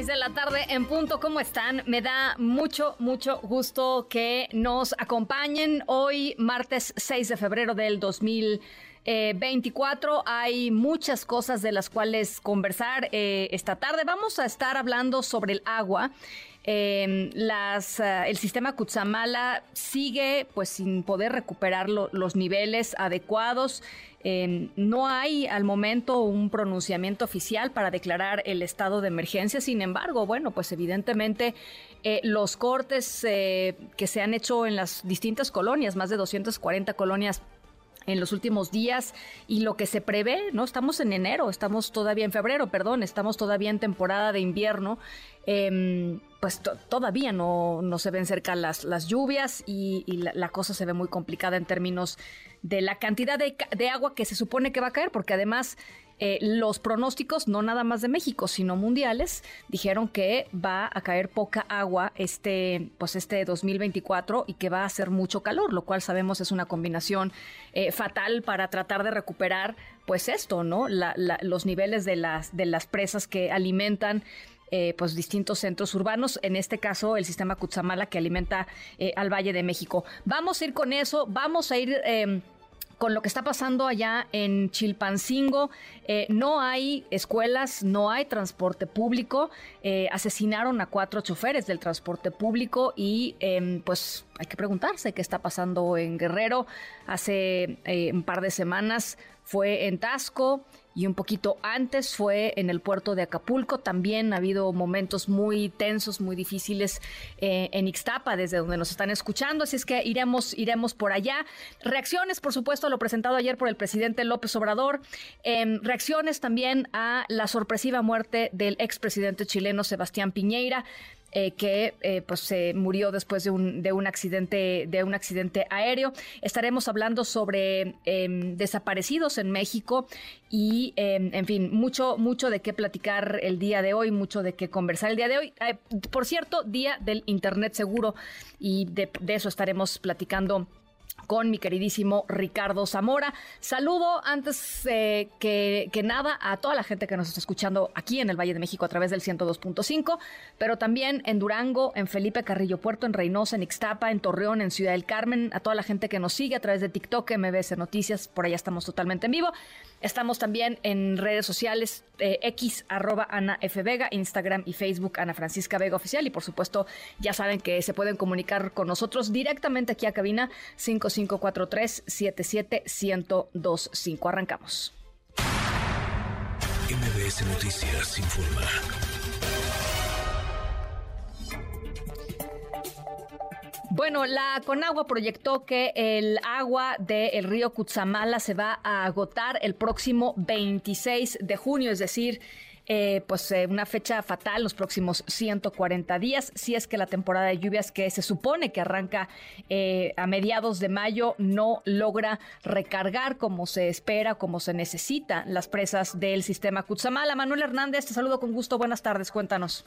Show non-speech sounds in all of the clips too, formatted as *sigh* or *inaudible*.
6 de la tarde en punto, ¿cómo están? Me da mucho, mucho gusto que nos acompañen hoy, martes 6 de febrero del 2024. Hay muchas cosas de las cuales conversar eh, esta tarde. Vamos a estar hablando sobre el agua eh, las, uh, el sistema Kutsamala sigue pues sin poder recuperar lo, los niveles adecuados. No hay al momento un pronunciamiento oficial para declarar el estado de emergencia. Sin embargo, bueno, pues evidentemente eh, los cortes eh, que se han hecho en las distintas colonias, más de 240 colonias en los últimos días y lo que se prevé, ¿no? Estamos en enero, estamos todavía en febrero, perdón, estamos todavía en temporada de invierno. Eh, pues todavía no, no, se ven cerca las, las lluvias y, y la, la, cosa se ve muy complicada en términos de la cantidad de, de agua que se supone que va a caer, porque además eh, los pronósticos, no nada más de México, sino mundiales, dijeron que va a caer poca agua este, pues este 2024 y que va a hacer mucho calor, lo cual sabemos es una combinación eh, fatal para tratar de recuperar, pues esto, ¿no? Los niveles de las, de las presas que alimentan eh, pues distintos centros urbanos, en este caso el sistema Cutzamala que alimenta al Valle de México. Vamos a ir con eso, vamos a ir... Eh, con lo que está pasando allá en Chilpancingo. Eh, no hay escuelas, no hay transporte público. Eh, asesinaron a cuatro choferes del transporte público y eh, pues hay que preguntarse qué está pasando en Guerrero. Hace un par de semanas fue en Tasco y un poquito antes fue en el puerto de Acapulco. También ha habido momentos muy tensos, muy difíciles eh, en Ixtapa, desde donde nos están escuchando. Así es que iremos, iremos por allá. Reacciones, por supuesto, a lo presentado ayer por el presidente López Obrador. Eh, reacciones también a la sorpresiva muerte del expresidente chileno Sebastián Piñeira eh, que eh, pues se murió después de un, de un accidente de un accidente aéreo. Estaremos hablando sobre eh, desaparecidos en México y en fin mucho mucho de qué platicar el día de hoy, mucho de qué conversar el día de hoy. Eh, por cierto, día del internet seguro y de, de eso estaremos platicando con mi queridísimo Ricardo Zamora. Saludo antes eh, que, que, nada a toda la gente que nos está escuchando aquí en el Valle de México a través del 102.5, pero también en Durango, en Felipe Carrillo Puerto, en Reynosa, en Ixtapa, en Torreón, en Ciudad del Carmen, a toda la gente que nos sigue a través de TikTok, MBS Noticias, por allá estamos totalmente en vivo. Estamos también en redes sociales eh, X, arroba Ana F. Vega, Instagram y Facebook Ana Francisca Vega Oficial. Y por supuesto, ya saben que se pueden comunicar con nosotros directamente aquí a cabina 5543-771025. Arrancamos. MBS Noticias informa. Bueno, la Conagua proyectó que el agua del río Cutzamala se va a agotar el próximo 26 de junio, es decir, eh, pues eh, una fecha fatal los próximos 140 días, si es que la temporada de lluvias que se supone que arranca eh, a mediados de mayo no logra recargar como se espera, como se necesita las presas del sistema Cutzamala. Manuel Hernández, te saludo con gusto, buenas tardes, cuéntanos.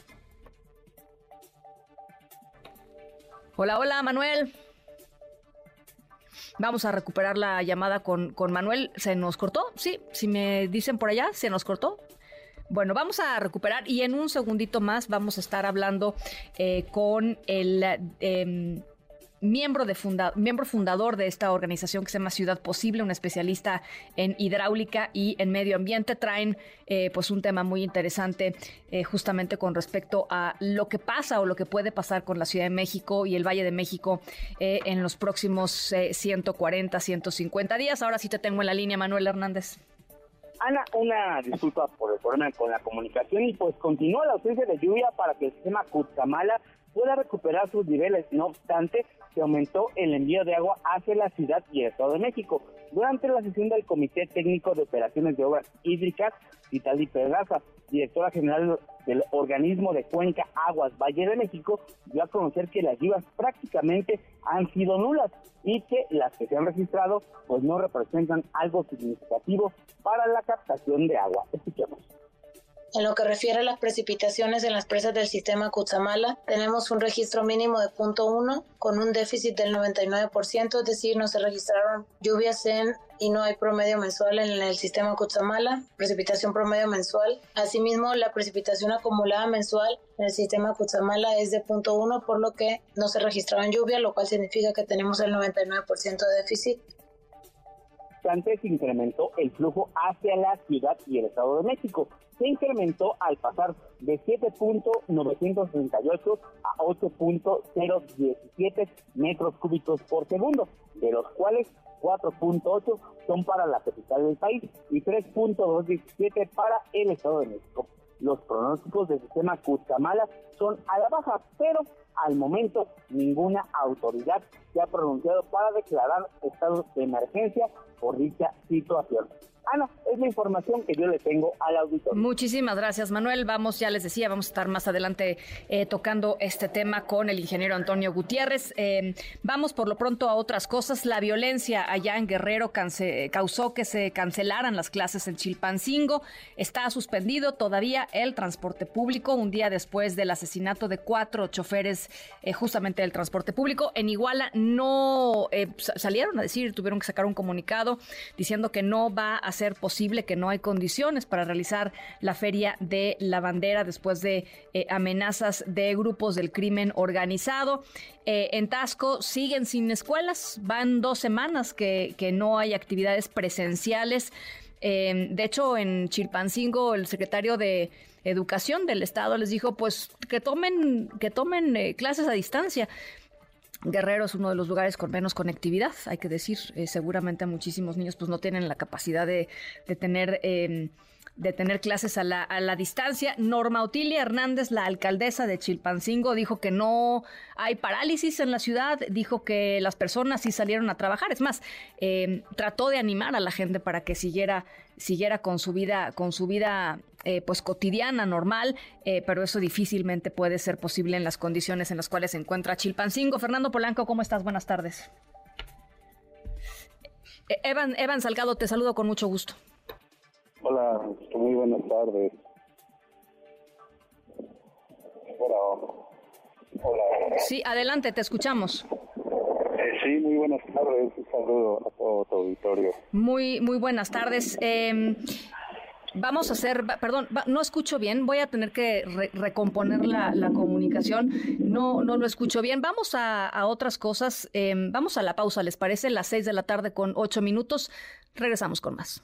Hola, hola, Manuel. Vamos a recuperar la llamada con, con, Manuel. ¿Se nos cortó? Sí, si me dicen por allá, ¿se nos cortó? Bueno, vamos a recuperar y en un segundito más vamos a estar hablando eh, con el... Eh, miembro, de funda miembro fundador de esta organización que se llama Ciudad Posible, un especialista en hidráulica y en medio ambiente. Traen eh, pues un tema muy interesante eh, justamente con respecto a lo que pasa o lo que puede pasar con la Ciudad de México y el Valle de México eh, en los próximos 140, 150 días. Ahora sí te tengo en la línea, Manuel Hernández. Ana, una disculpa por el problema con la comunicación y pues continúa la ausencia de lluvia para que el sistema Cutzamala pueda recuperar sus niveles. No obstante, se aumentó el envío de agua hacia la ciudad y el Estado de México. Durante la sesión del Comité Técnico de Operaciones de Obras Hídricas, Vitali Pedraza, directora general del organismo de Cuenca Aguas Valle de México, dio a conocer que las lluvias prácticamente han sido nulas y que las que se han registrado pues no representan algo significativo para la captación de agua. Escuchemos. En lo que refiere a las precipitaciones en las presas del sistema Cutzamala, tenemos un registro mínimo de 0.1 con un déficit del 99%, es decir, no se registraron lluvias en y no hay promedio mensual en el sistema Cutzamala, precipitación promedio mensual. Asimismo, la precipitación acumulada mensual en el sistema Cutzamala es de 0.1, por lo que no se registraron lluvia, lo cual significa que tenemos el 99% de déficit se incrementó el flujo hacia la ciudad y el Estado de México. Se incrementó al pasar de 7.938 a 8.017 metros cúbicos por segundo, de los cuales 4.8 son para la capital del país y 3.217 para el Estado de México. Los pronósticos del sistema Cutzamala son a la baja, pero al momento ninguna autoridad se ha pronunciado para declarar estado de emergencia por dicha situación. Ana, es la información que yo le tengo al auditor. Muchísimas gracias, Manuel. Vamos, ya les decía, vamos a estar más adelante eh, tocando este tema con el ingeniero Antonio Gutiérrez. Eh, vamos por lo pronto a otras cosas. La violencia allá en Guerrero causó que se cancelaran las clases en Chilpancingo. Está suspendido todavía el transporte público un día después del asesinato de cuatro choferes eh, justamente del transporte público. En Iguala no salieron a decir, tuvieron que sacar un comunicado diciendo que no va a ser posible que no hay condiciones para realizar la feria de la bandera después de eh, amenazas de grupos del crimen organizado. Eh, en Tasco siguen sin escuelas, van dos semanas que, que no hay actividades presenciales. Eh, de hecho, en Chilpancingo, el secretario de Educación del Estado les dijo, pues que tomen, que tomen clases a distancia. Guerrero es uno de los lugares con menos conectividad, hay que decir. Eh, seguramente muchísimos niños pues no tienen la capacidad de, tener... Em, de tener clases a la, a la, distancia. Norma Otilia Hernández, la alcaldesa de Chilpancingo, dijo que no hay parálisis en la ciudad, dijo que las personas sí salieron a trabajar. Es más, em, trató de animar a la gente para que siguiera, siguiera con su vida, con su vida eh, pues cotidiana, normal, eh, pero eso difícilmente puede ser posible en las condiciones en las cuales se encuentra Chilpancingo. Fernando Polanco, ¿cómo estás? Buenas tardes. Eh, Evan, Evan Salgado, te saludo con mucho gusto. Hola, muy buenas tardes. Hola. Hola. Sí, adelante, te escuchamos. sí, muy buenas tardes. Un saludo a todo tu auditorio. Muy, muy buenas tardes. Eh, Vamos a hacer, perdón, no escucho bien, voy a tener que recomponer la, comunicación, no, no lo escucho bien. Vamos a, otras cosas, em, vamos a la pausa, ¿les parece? Las seis de la tarde con ocho minutos, regresamos con más.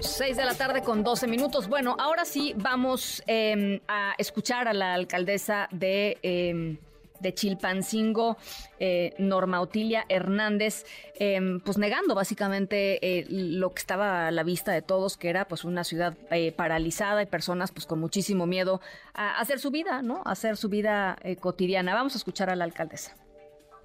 6 de la tarde con 12 minutos. Bueno, ahora sí vamos em, a escuchar a la alcaldesa de... Em, de Chilpancingo, eh, Norma Otilia Hernández, em, pues negando básicamente eh, lo que estaba a la vista de todos, que era pues una ciudad eh, paralizada y personas pues con muchísimo miedo a hacer su vida, ¿no? A hacer su vida cotidiana. Vamos a escuchar a la alcaldesa.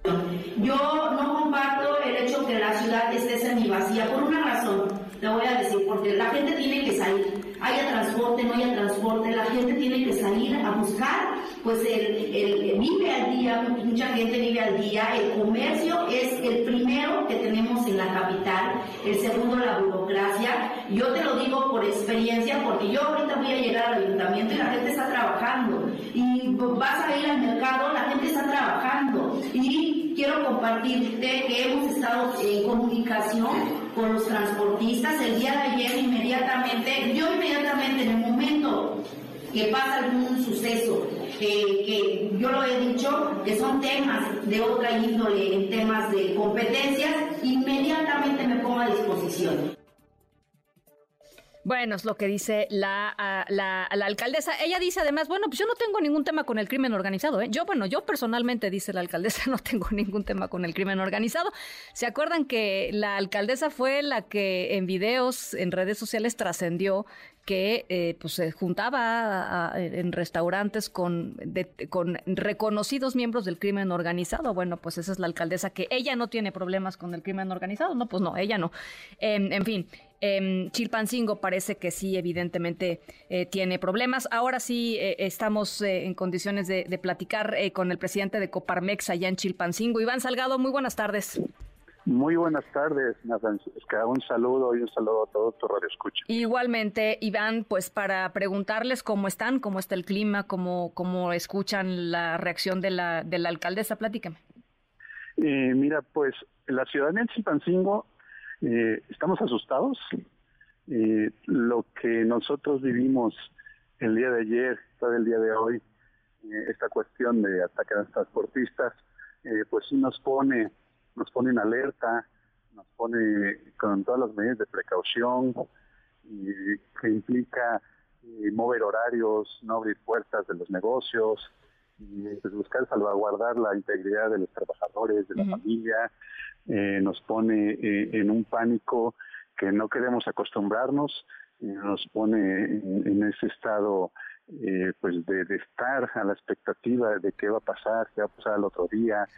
Yo no comparto el hecho que la ciudad esté semivacía por una razón, te voy a decir, porque la gente tiene que salir, haya transporte, no haya transporte, la gente tiene que salir a buscar, pues el, el, vive al día, mucha gente vive al día, el comercio es el primero que tenemos en la capital, el segundo la burocracia, yo te lo digo por experiencia, porque yo ahorita voy a llegar al ayuntamiento y la gente está trabajando, y vas a ir al mercado, la gente está trabajando, y quiero compartirte que hemos estado en comunicación con los transportistas. El día de ayer inmediatamente, yo inmediatamente en el momento que pasa algún suceso, que yo lo he dicho, que son temas de otra índole, en temas de competencias, inmediatamente me pongo a disposición. Bueno, es lo que dice la, la, alcaldesa. Ella dice además, bueno, pues yo no tengo ningún tema con el crimen organizado. ¿eh? Yo, bueno, yo personalmente, dice la alcaldesa, *laughs* no tengo ningún tema con el crimen organizado. ¿Se acuerdan que la alcaldesa fue la que en videos, en redes sociales, trascendió que eh, pues se juntaba en restaurantes con, con reconocidos miembros del crimen organizado. Bueno, pues esa es la alcaldesa que ella no tiene problemas con el crimen organizado. No, pues no, ella no. en fin, eh, Chilpancingo parece que sí, evidentemente eh, tiene problemas. Ahora sí eh, estamos eh, en condiciones de, de platicar con el presidente de Coparmex allá en Chilpancingo. Iván Salgado, muy buenas tardes. Muy buenas tardes, Francisca. Un saludo y un saludo a todos tu radio escucha. Igualmente, Iván, pues para preguntarles cómo están, cómo está el clima, cómo, cómo escuchan la reacción de la, de la alcaldesa, platícame. Eh, mira, pues la ciudadanía de Chilpancingo eh, estamos asustados. Eh, lo que nosotros vivimos el día de ayer, todo el día de hoy, eh, esta cuestión de ataque a los transportistas, eh, pues sí nos pone nos pone en alerta, nos pone con todas las medidas de precaución, que implica eh, mover horarios, no abrir puertas de los negocios, y pues, buscar salvaguardar la integridad de los trabajadores, de la familia, eh, nos pone eh, en un pánico que no queremos acostumbrarnos, nos pone en, ese estado pues de, de, estar a la expectativa de qué va a pasar, qué va a pasar el otro día,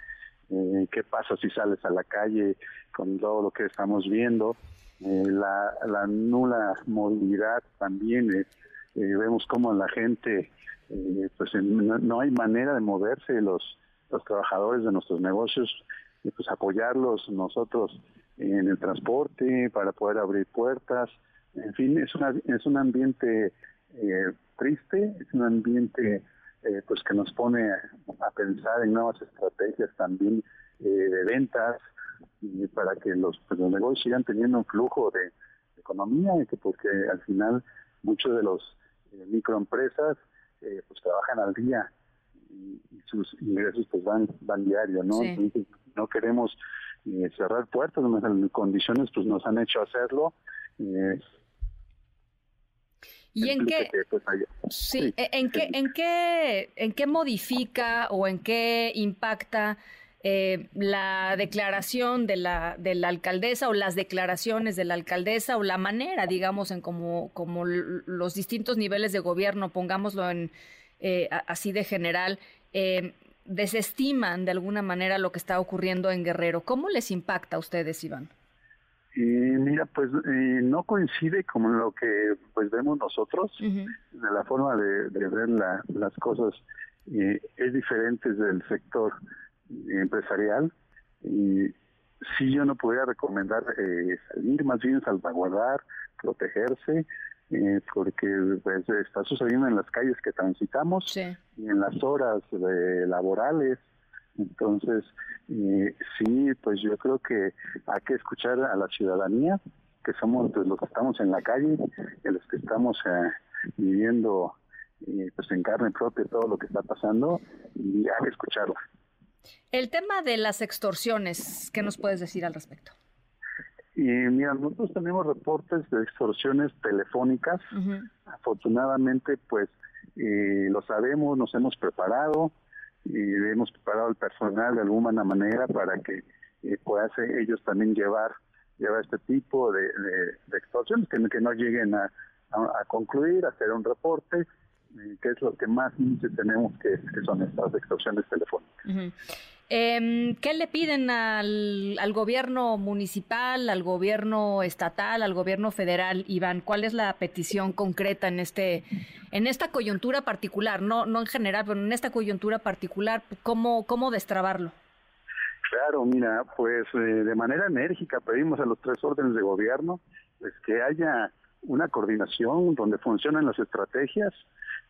eh, qué pasa si sales a la calle con todo lo que estamos viendo, eh, la, nula movilidad también, eh, vemos como la gente, pues no, hay manera de moverse, los, los trabajadores de nuestros negocios, pues apoyarlos nosotros en el transporte para poder abrir puertas, en fin, es, una, es un ambiente triste, es un ambiente eh, pues que nos pone a pensar en nuevas estrategias también eh, de ventas y para que los, pues, los negocios sigan teniendo un flujo de, economía y que porque al final muchos de los eh, pues trabajan al día y, sus ingresos pues van van diario no no queremos cerrar puertas las condiciones pues nos han hecho hacerlo ¿Y en qué, pues, sí, e, en qué, en qué, en qué modifica o en qué impacta eh, la declaración de la, de la alcaldesa o las declaraciones de la alcaldesa o la manera, digamos, en como, como los distintos niveles de gobierno, pongámoslo en eh, así de general, eh, desestiman de alguna manera lo que está ocurriendo en Guerrero. ¿Cómo les impacta a ustedes, Iván? Y mira, pues eh, no coincide con lo que pues vemos nosotros, de la forma de, ver las cosas eh, es diferente del sector empresarial y sí yo no podría recomendar eh, salir, más bien salvaguardar, protegerse, eh, porque pues, está sucediendo en las calles que transitamos y en las horas laborales entonces, eh, sí, pues yo creo que hay que escuchar a la ciudadanía, que somos pues, los que estamos en la calle, los que estamos eh, viviendo eh, pues en carne propia todo lo que está pasando, y hay que escucharla. El tema de las extorsiones, ¿qué nos puedes decir al respecto? Y mira, nosotros tenemos reportes de extorsiones telefónicas. Afortunadamente, pues eh, lo sabemos, nos hemos preparado y hemos preparado el personal de alguna manera para que eh, puedan ellos también llevar llevar este tipo de, de, extorsiones que, que, no lleguen a, a, concluir, hacer un reporte, que es lo que más tenemos que, que son estas extorsiones telefónicas. Eh, ¿Qué le piden al, al, gobierno municipal, al gobierno estatal, al gobierno federal, Iván? ¿Cuál es la petición concreta en este, en esta coyuntura particular? No, no en general, pero en esta coyuntura particular, ¿cómo, cómo destrabarlo? Claro, mira, pues eh, de manera enérgica pedimos a los tres órdenes de gobierno pues que haya una coordinación donde funcionen las estrategias,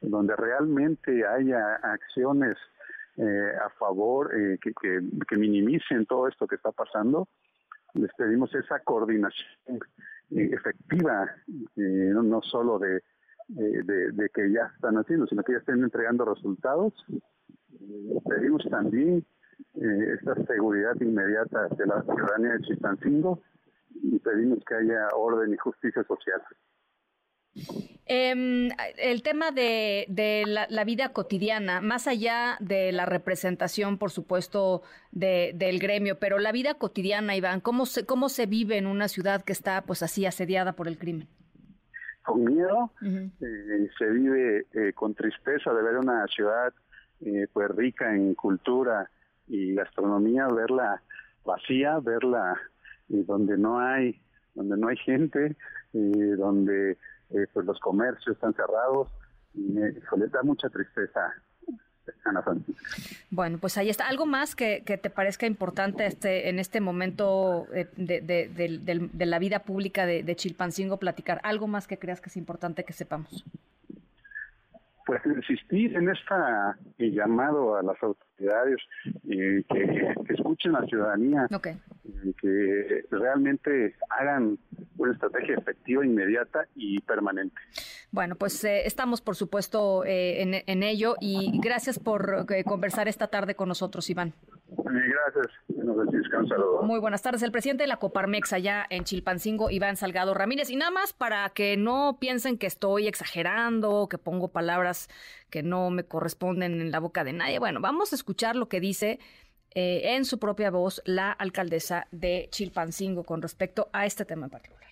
donde realmente haya acciones eh, a favor, eh, que, minimicen todo esto que está pasando. Les pedimos esa coordinación eh, efectiva, no, no, solo de, que ya están haciendo, sino que ya estén entregando resultados. pedimos también esta seguridad inmediata de la ciudadanía de Chistancingo y pedimos que haya orden y justicia social. Em, el tema de, la, vida cotidiana, más allá de la representación, por supuesto, del gremio, pero la vida cotidiana, Iván, ¿cómo se, ¿cómo se vive en una ciudad que está pues así asediada por el crimen? Con miedo, eh, se vive eh, con tristeza de ver una ciudad eh, pues rica en cultura y gastronomía, verla vacía, verla donde no hay donde no hay gente, donde eh, pues los comercios están cerrados y me da mucha tristeza. Ana Francisca. Bueno, pues ahí está. ¿Algo más que, te parezca importante este, en este momento eh, de, la vida pública de, Chilpancingo platicar? ¿Algo más que creas que es importante que sepamos? pues insistir en esta eh, llamado a las autoridades eh, que, escuchen a la ciudadanía, y que realmente hagan una estrategia efectiva, inmediata y permanente. Bueno, pues eh, estamos por supuesto en, ello y gracias por conversar esta tarde con nosotros, Iván. Gracias. Muy buenas tardes. El presidente de la Coparmex allá en Chilpancingo, Iván Salgado Ramírez. Y nada más para que no piensen que estoy exagerando, que pongo palabras que no me corresponden en la boca de nadie. Bueno, vamos a escuchar lo que dice eh, en su propia voz la alcaldesa de Chilpancingo con respecto a este tema en particular.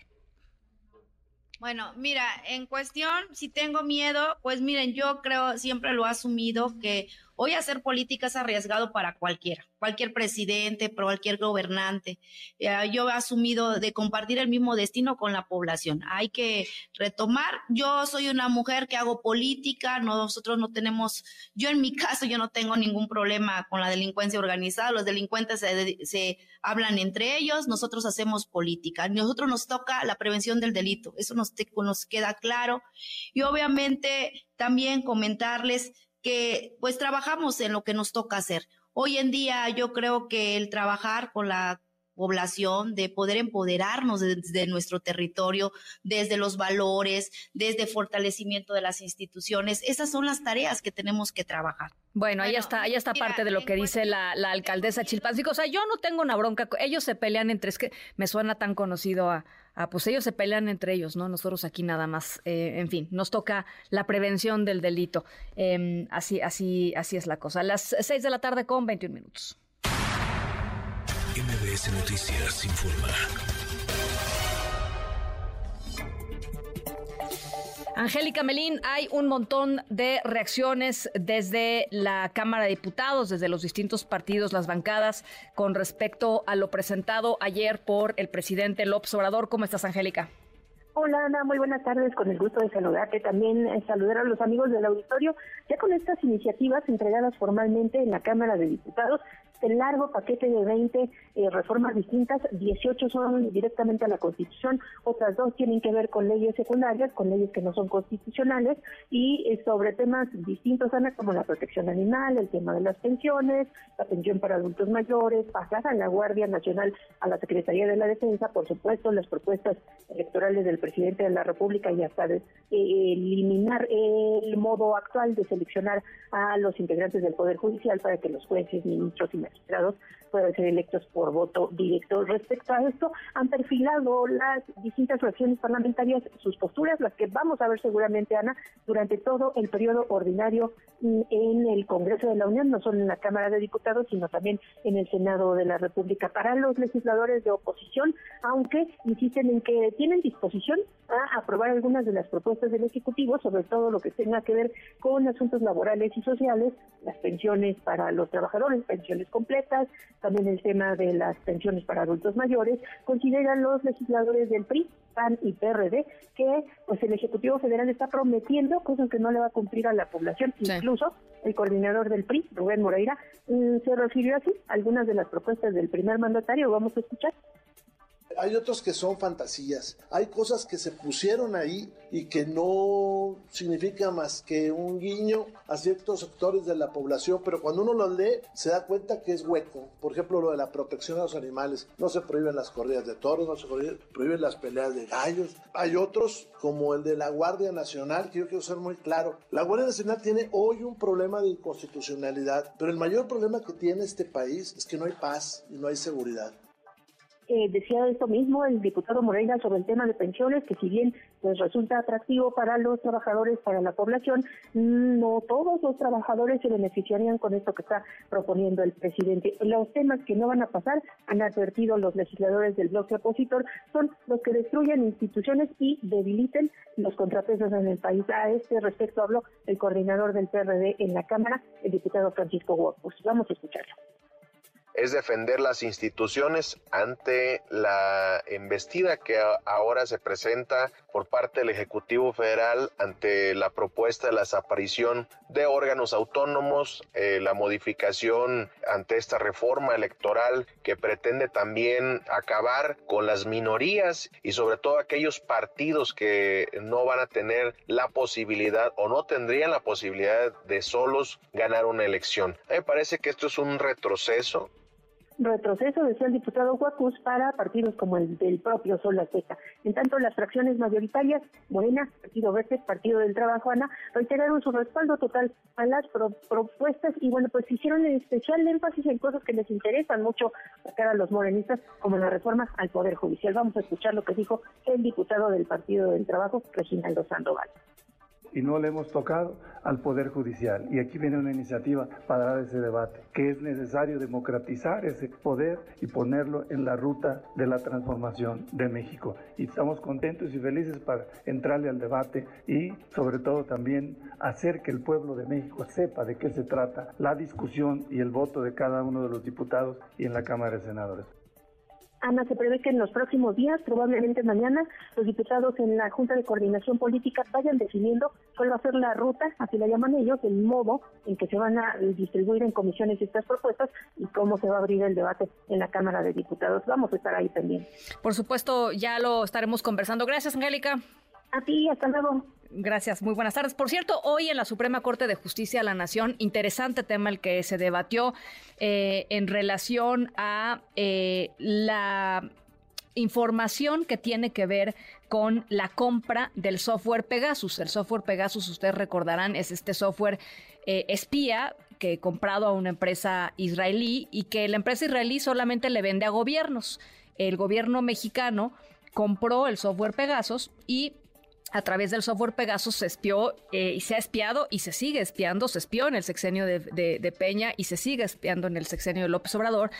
Bueno, mira, en cuestión, si tengo miedo, pues miren, yo creo, siempre lo he asumido que Hoy hacer política es arriesgado para cualquiera, cualquier presidente, cualquier gobernante. Eh, yo he asumido de compartir el mismo destino con la población. Hay que retomar. Yo soy una mujer que hago política, nosotros no tenemos, yo en mi *laughs* caso, yo no tengo ningún problema con la delincuencia organizada. Los delincuentes se, hablan entre ellos, nosotros hacemos política. Nosotros nos toca la prevención del delito, eso nos, nos queda claro. Y obviamente también comentarles que pues trabajamos en lo que nos toca hacer. Hoy en día yo creo que el trabajar con la población, de poder empoderarnos desde nuestro territorio, desde los valores, desde fortalecimiento de las instituciones. Esas son las tareas que tenemos que trabajar. Bueno, ahí está, ahí está parte de lo que dice la, la alcaldesa Chilpancingo. O sea, yo no tengo una bronca, ellos se pelean entre, es que me suena tan conocido a, Ah, pues ellos se pelean entre ellos, ¿no? Nosotros aquí nada más, eh, en fin, nos toca la prevención del delito. Em, así, así, así es la cosa. Las 6 de la tarde con 21 minutos. MBS Noticias informa. Angélica Melín, hay un montón de reacciones desde la Cámara de Diputados, desde los distintos partidos, las bancadas, con respecto a lo presentado ayer por el presidente López Obrador. ¿Cómo estás, Angélica? Hola Ana, muy buenas tardes, con el gusto de saludarte, también eh, saludar a los amigos del auditorio, ya con estas iniciativas entregadas formalmente en la Cámara de Diputados, este largo paquete de 20 eh, reformas distintas, 18 son directamente a la Constitución, otras dos tienen que ver con leyes secundarias, con leyes que no son constitucionales, y eh, sobre temas distintos, Ana, como la protección animal, el tema de las pensiones, la pensión para adultos mayores, pasar a la Guardia Nacional, a la Secretaría de la Defensa, por supuesto, las propuestas electorales del presidente de la República y hasta de, eh, eliminar el modo actual de seleccionar a los integrantes del Poder Judicial para que los jueces, ministros y magistrados puedan ser electos por voto directo. Respecto a esto, han perfilado las distintas fracciones parlamentarias sus posturas, las que vamos a ver seguramente, Ana, durante todo el periodo ordinario en el Congreso de la Unión, no solo en la Cámara de Diputados, sino también en el Senado de la República. Para los legisladores de oposición, aunque insisten en que tienen disposición a aprobar algunas de las propuestas del Ejecutivo, sobre todo lo que tenga que ver con asuntos laborales y sociales, las pensiones para los trabajadores, pensiones completas, también el tema de las pensiones para adultos mayores, consideran los legisladores del PRI, PAN y PRD que pues el Ejecutivo Federal está prometiendo cosas que no le va a cumplir a la población, incluso el coordinador del PRI, Rubén Moreira, mm, se refirió así a algunas de las propuestas del primer mandatario, vamos a escuchar. Hay otros que son fantasías. Hay cosas que se pusieron ahí y que no significa más que un guiño a ciertos sectores de la población, pero cuando uno los lee se da cuenta que es hueco. Por ejemplo, lo de la protección a los animales. No se prohíben las corridas de toros, no se prohíben, las peleas de gallos. Hay otros como el de la Guardia Nacional, que yo quiero ser muy claro. La Guardia Nacional tiene hoy un problema de inconstitucionalidad, pero el mayor problema que tiene este país es que no hay paz y no hay seguridad. Eh, decía esto mismo el diputado Moreira sobre el tema de pensiones, que si bien pues resulta atractivo para los trabajadores, para la población, no todos los trabajadores se beneficiarían con esto que está proponiendo el presidente. Los temas que no van a pasar, han advertido los legisladores del bloque opositor, son los que destruyen instituciones y debiliten los contrapesos en el país. A este respecto habló el coordinador del PRD en la Cámara, el diputado Francisco Guapos. Vamos a escucharlo es defender las instituciones ante la embestida que ahora se presenta por parte del Ejecutivo Federal ante la propuesta de la desaparición de órganos autónomos, eh, la modificación ante esta reforma electoral que pretende también acabar con las minorías y sobre todo aquellos partidos que no van a tener la posibilidad o no tendrían la posibilidad de solos ganar una elección. A mí me parece que esto es un retroceso retroceso, decía el diputado Huacus, para partidos como el del propio Sol Azteca. En tanto, las fracciones mayoritarias, Morena, Partido Verde, Partido del Trabajo, Ana, reiteraron su respaldo total a las propuestas y, bueno, pues hicieron especial énfasis en cosas que les interesan mucho a los morenistas, como la reforma al Poder Judicial. Vamos a escuchar lo que dijo el diputado del Partido del Trabajo, Reginaldo Sandoval y no le hemos tocado al Poder Judicial. Y aquí viene una iniciativa para dar ese debate, que es necesario democratizar ese poder y ponerlo en la ruta de la transformación de México. Y estamos contentos y felices para entrarle al debate y sobre todo también hacer que el pueblo de México sepa de qué se trata la discusión y el voto de cada uno de los diputados y en la Cámara de Senadores. Ana, se prevé que en los próximos días, probablemente mañana, los diputados en la Junta de Coordinación Política vayan definiendo cuál va a ser la ruta, así la llaman ellos, el modo en que se van a distribuir en comisiones estas propuestas y cómo se va a abrir el debate en la Cámara de Diputados. Vamos a estar ahí también. Por supuesto, ya lo estaremos conversando. Gracias, Angélica. A ti, hasta luego. Gracias, muy buenas tardes. Por cierto, hoy en la Suprema Corte de Justicia de la Nación, interesante tema el que se debatió eh, en relación a eh, la información que tiene que ver con la compra del software Pegasus. El software Pegasus, ustedes recordarán, es este software eh, espía que comprado a una empresa israelí y que la empresa israelí solamente le vende a gobiernos. El gobierno mexicano compró el software Pegasus y a través del software Pegasus se espió eh, y se ha espiado y se sigue espiando, se espió en el sexenio de, Peña y se sigue espiando en el sexenio de López Obrador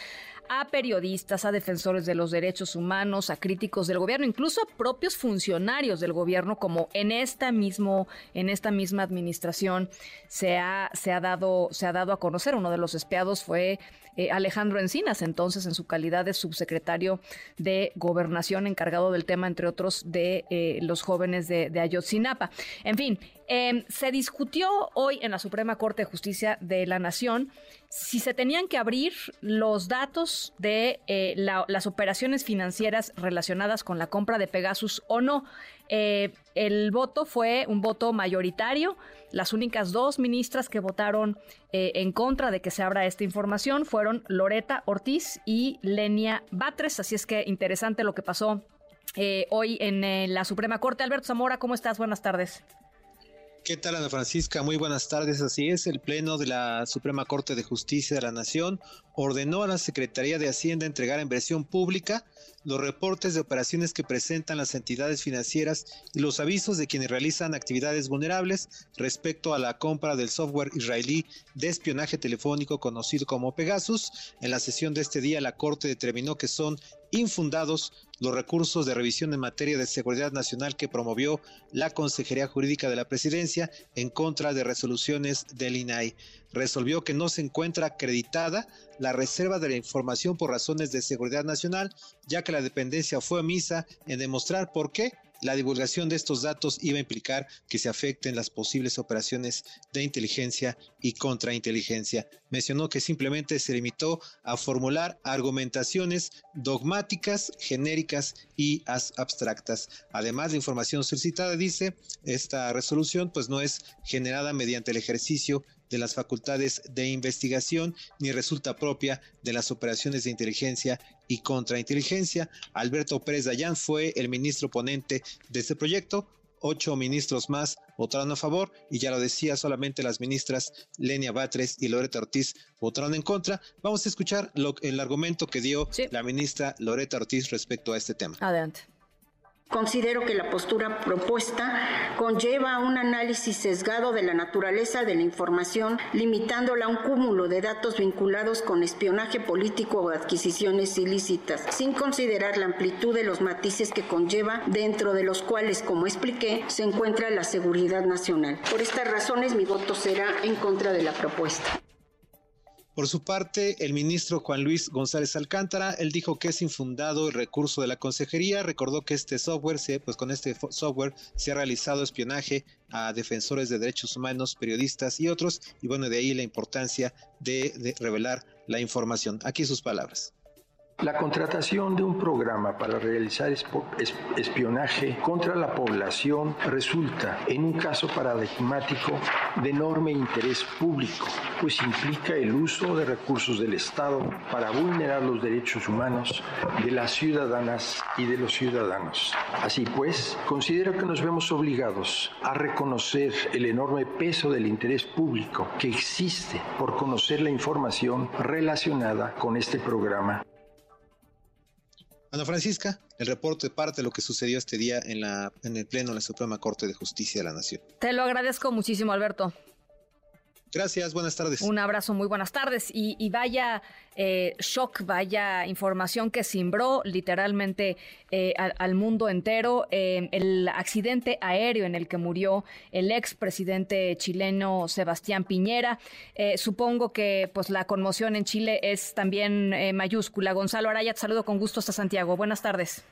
a periodistas, a defensores de los derechos humanos, a críticos del gobierno, incluso a propios funcionarios del gobierno, como en esta mismo, en esta misma administración se ha, se ha dado, se ha dado a conocer. Uno de los espiados fue eh, Alejandro Encinas, entonces en su calidad de subsecretario de Gobernación, encargado del tema, entre otros, de eh, los jóvenes de, Ayotzinapa. En fin, em, se discutió hoy en la Suprema Corte de Justicia de la Nación si se tenían que abrir los datos de eh, las operaciones financieras relacionadas con la compra de Pegasus o no. Eh, el voto fue un voto mayoritario. Las únicas dos ministras que votaron eh, en contra de que se abra esta información fueron Loreta Ortiz y Lenia Batres. Así es que interesante lo que pasó hoy en la Suprema Corte. Alberto Zamora, ¿cómo estás? Buenas tardes. ¿Qué tal, Ana Francisca? Muy buenas tardes. Así es, el Pleno de la Suprema Corte de Justicia de la Nación ordenó a la Secretaría de Hacienda entregar en versión pública los reportes de operaciones que presentan las entidades financieras y los avisos de quienes realizan actividades vulnerables respecto a la compra del software israelí de espionaje telefónico conocido como Pegasus. En la sesión de este día, la Corte determinó que son infundados los recursos de revisión en materia de seguridad nacional que promovió la Consejería Jurídica de la Presidencia en contra de resoluciones del INAI. Resolvió que no se encuentra acreditada la reserva de la información por razones de seguridad nacional, ya que la dependencia fue omisa en demostrar por qué la divulgación de estos datos iba a implicar que se afecten las posibles operaciones de inteligencia y contrainteligencia. Mencionó que simplemente se limitó a formular argumentaciones dogmáticas, genéricas y abstractas. Además, la información solicitada, dice, esta resolución pues no es generada mediante el ejercicio de las facultades de investigación ni resulta propia de las operaciones de inteligencia y contrainteligencia. Alberto Pérez Dayán fue el ministro ponente de este proyecto. Ocho ministros más votaron a favor y ya lo decía, solamente las ministras Lenia Batres y Loreta Ortiz votaron en contra. Vamos a escuchar lo, el argumento que dio la ministra Loreta Ortiz respecto a este tema. Adelante. Considero que la postura propuesta conlleva un análisis sesgado de la naturaleza de la información, limitándola a un cúmulo de datos vinculados con espionaje político o adquisiciones ilícitas, sin considerar la amplitud de los matices que conlleva, dentro de los cuales, como expliqué, se encuentra la seguridad nacional. Por estas razones, mi voto será en contra de la propuesta. Por su parte, el ministro Juan Luis González Alcántara, él dijo que es infundado el recurso de la consejería, recordó que este software, pues con este software se ha realizado espionaje a defensores de derechos humanos, periodistas y otros, y bueno, de ahí la importancia de, de revelar la información. Aquí sus palabras. La contratación de un programa para realizar espionaje contra la población resulta en un caso paradigmático de enorme interés público, pues implica el uso de recursos del Estado para vulnerar los derechos humanos de las ciudadanas y de los ciudadanos. Así pues, considero que nos vemos obligados a reconocer el enorme peso del interés público que existe por conocer la información relacionada con este programa Ana Francisca, el reporte parte de lo que sucedió este día en, la, en el Pleno de la Suprema Corte de Justicia de la Nación. Te lo agradezco muchísimo, Alberto. Gracias, buenas tardes. Un abrazo, muy buenas tardes. Y, vaya eh, shock, vaya información que cimbró literalmente eh, al, mundo entero. Eh, el accidente aéreo en el que murió el expresidente chileno Sebastián Piñera. supongo que pues la conmoción en Chile es también mayúscula. Gonzalo Araya, te saludo con gusto hasta Santiago. Buenas tardes.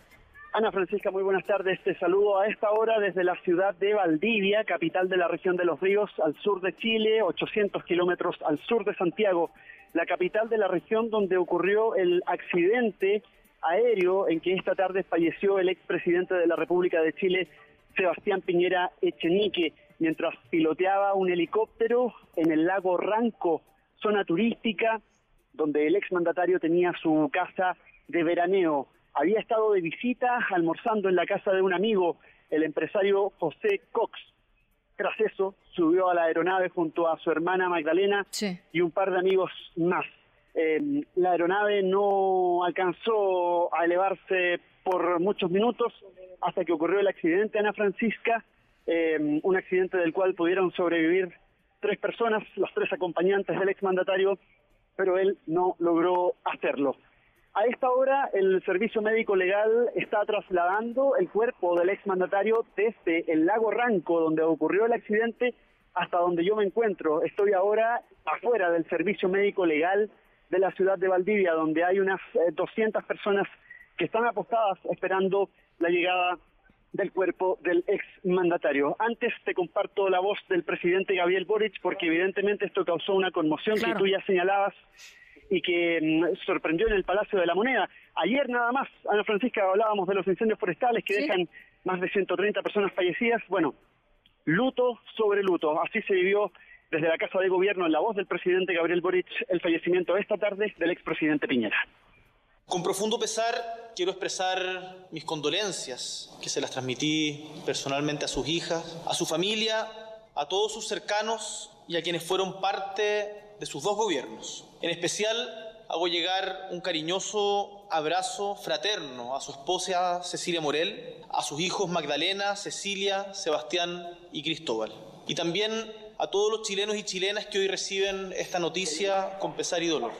Ana Francisca, muy buenas tardes. Te saludo a esta hora desde la ciudad de Valdivia, capital de la región de los ríos, al sur de Chile, 800 kilómetros al sur de Santiago, la capital de la región donde ocurrió el accidente aéreo en que esta tarde falleció el expresidente de la República de Chile, Sebastián Piñera Echenique, mientras piloteaba un helicóptero en el lago Ranco, zona turística, donde el exmandatario tenía su casa de veraneo había estado de visita almorzando en la casa de un amigo, el empresario José Cox. Tras eso, subió a la aeronave junto a su hermana Magdalena y un par de amigos más. Em, la aeronave no alcanzó a elevarse por muchos minutos hasta que ocurrió el accidente Ana Francisca, em, un accidente del cual pudieron sobrevivir tres personas, los tres acompañantes del exmandatario, pero él no logró hacerlo. A esta hora el Servicio Médico Legal está trasladando el cuerpo del exmandatario desde el lago Ranco, donde ocurrió el accidente, hasta donde yo me encuentro. Estoy ahora afuera del Servicio Médico Legal de la ciudad de Valdivia, donde hay unas 200 eh, personas que están apostadas esperando la llegada del cuerpo del exmandatario. Antes te comparto la voz del presidente Gabriel Boric, porque evidentemente esto causó una conmoción que tú ya señalabas y que mm, sorprendió en el Palacio de la Moneda. Ayer nada más, Ana Francisca, hablábamos de los incendios forestales que dejan más de 130 personas fallecidas. Bueno, luto sobre luto. Así se vivió desde la Casa de Gobierno en la voz del presidente Gabriel Boric el fallecimiento esta tarde del expresidente Piñera. Con profundo pesar quiero expresar mis condolencias, que se las transmití personalmente a sus hijas, a su familia, a todos sus cercanos y a quienes fueron parte de sus dos gobiernos. En especial hago llegar un cariñoso abrazo fraterno a su esposa Cecilia Morel, a sus hijos Magdalena, Cecilia, Sebastián y Cristóbal. Y también a todos los chilenos y chilenas que hoy reciben esta noticia con pesar y dolor.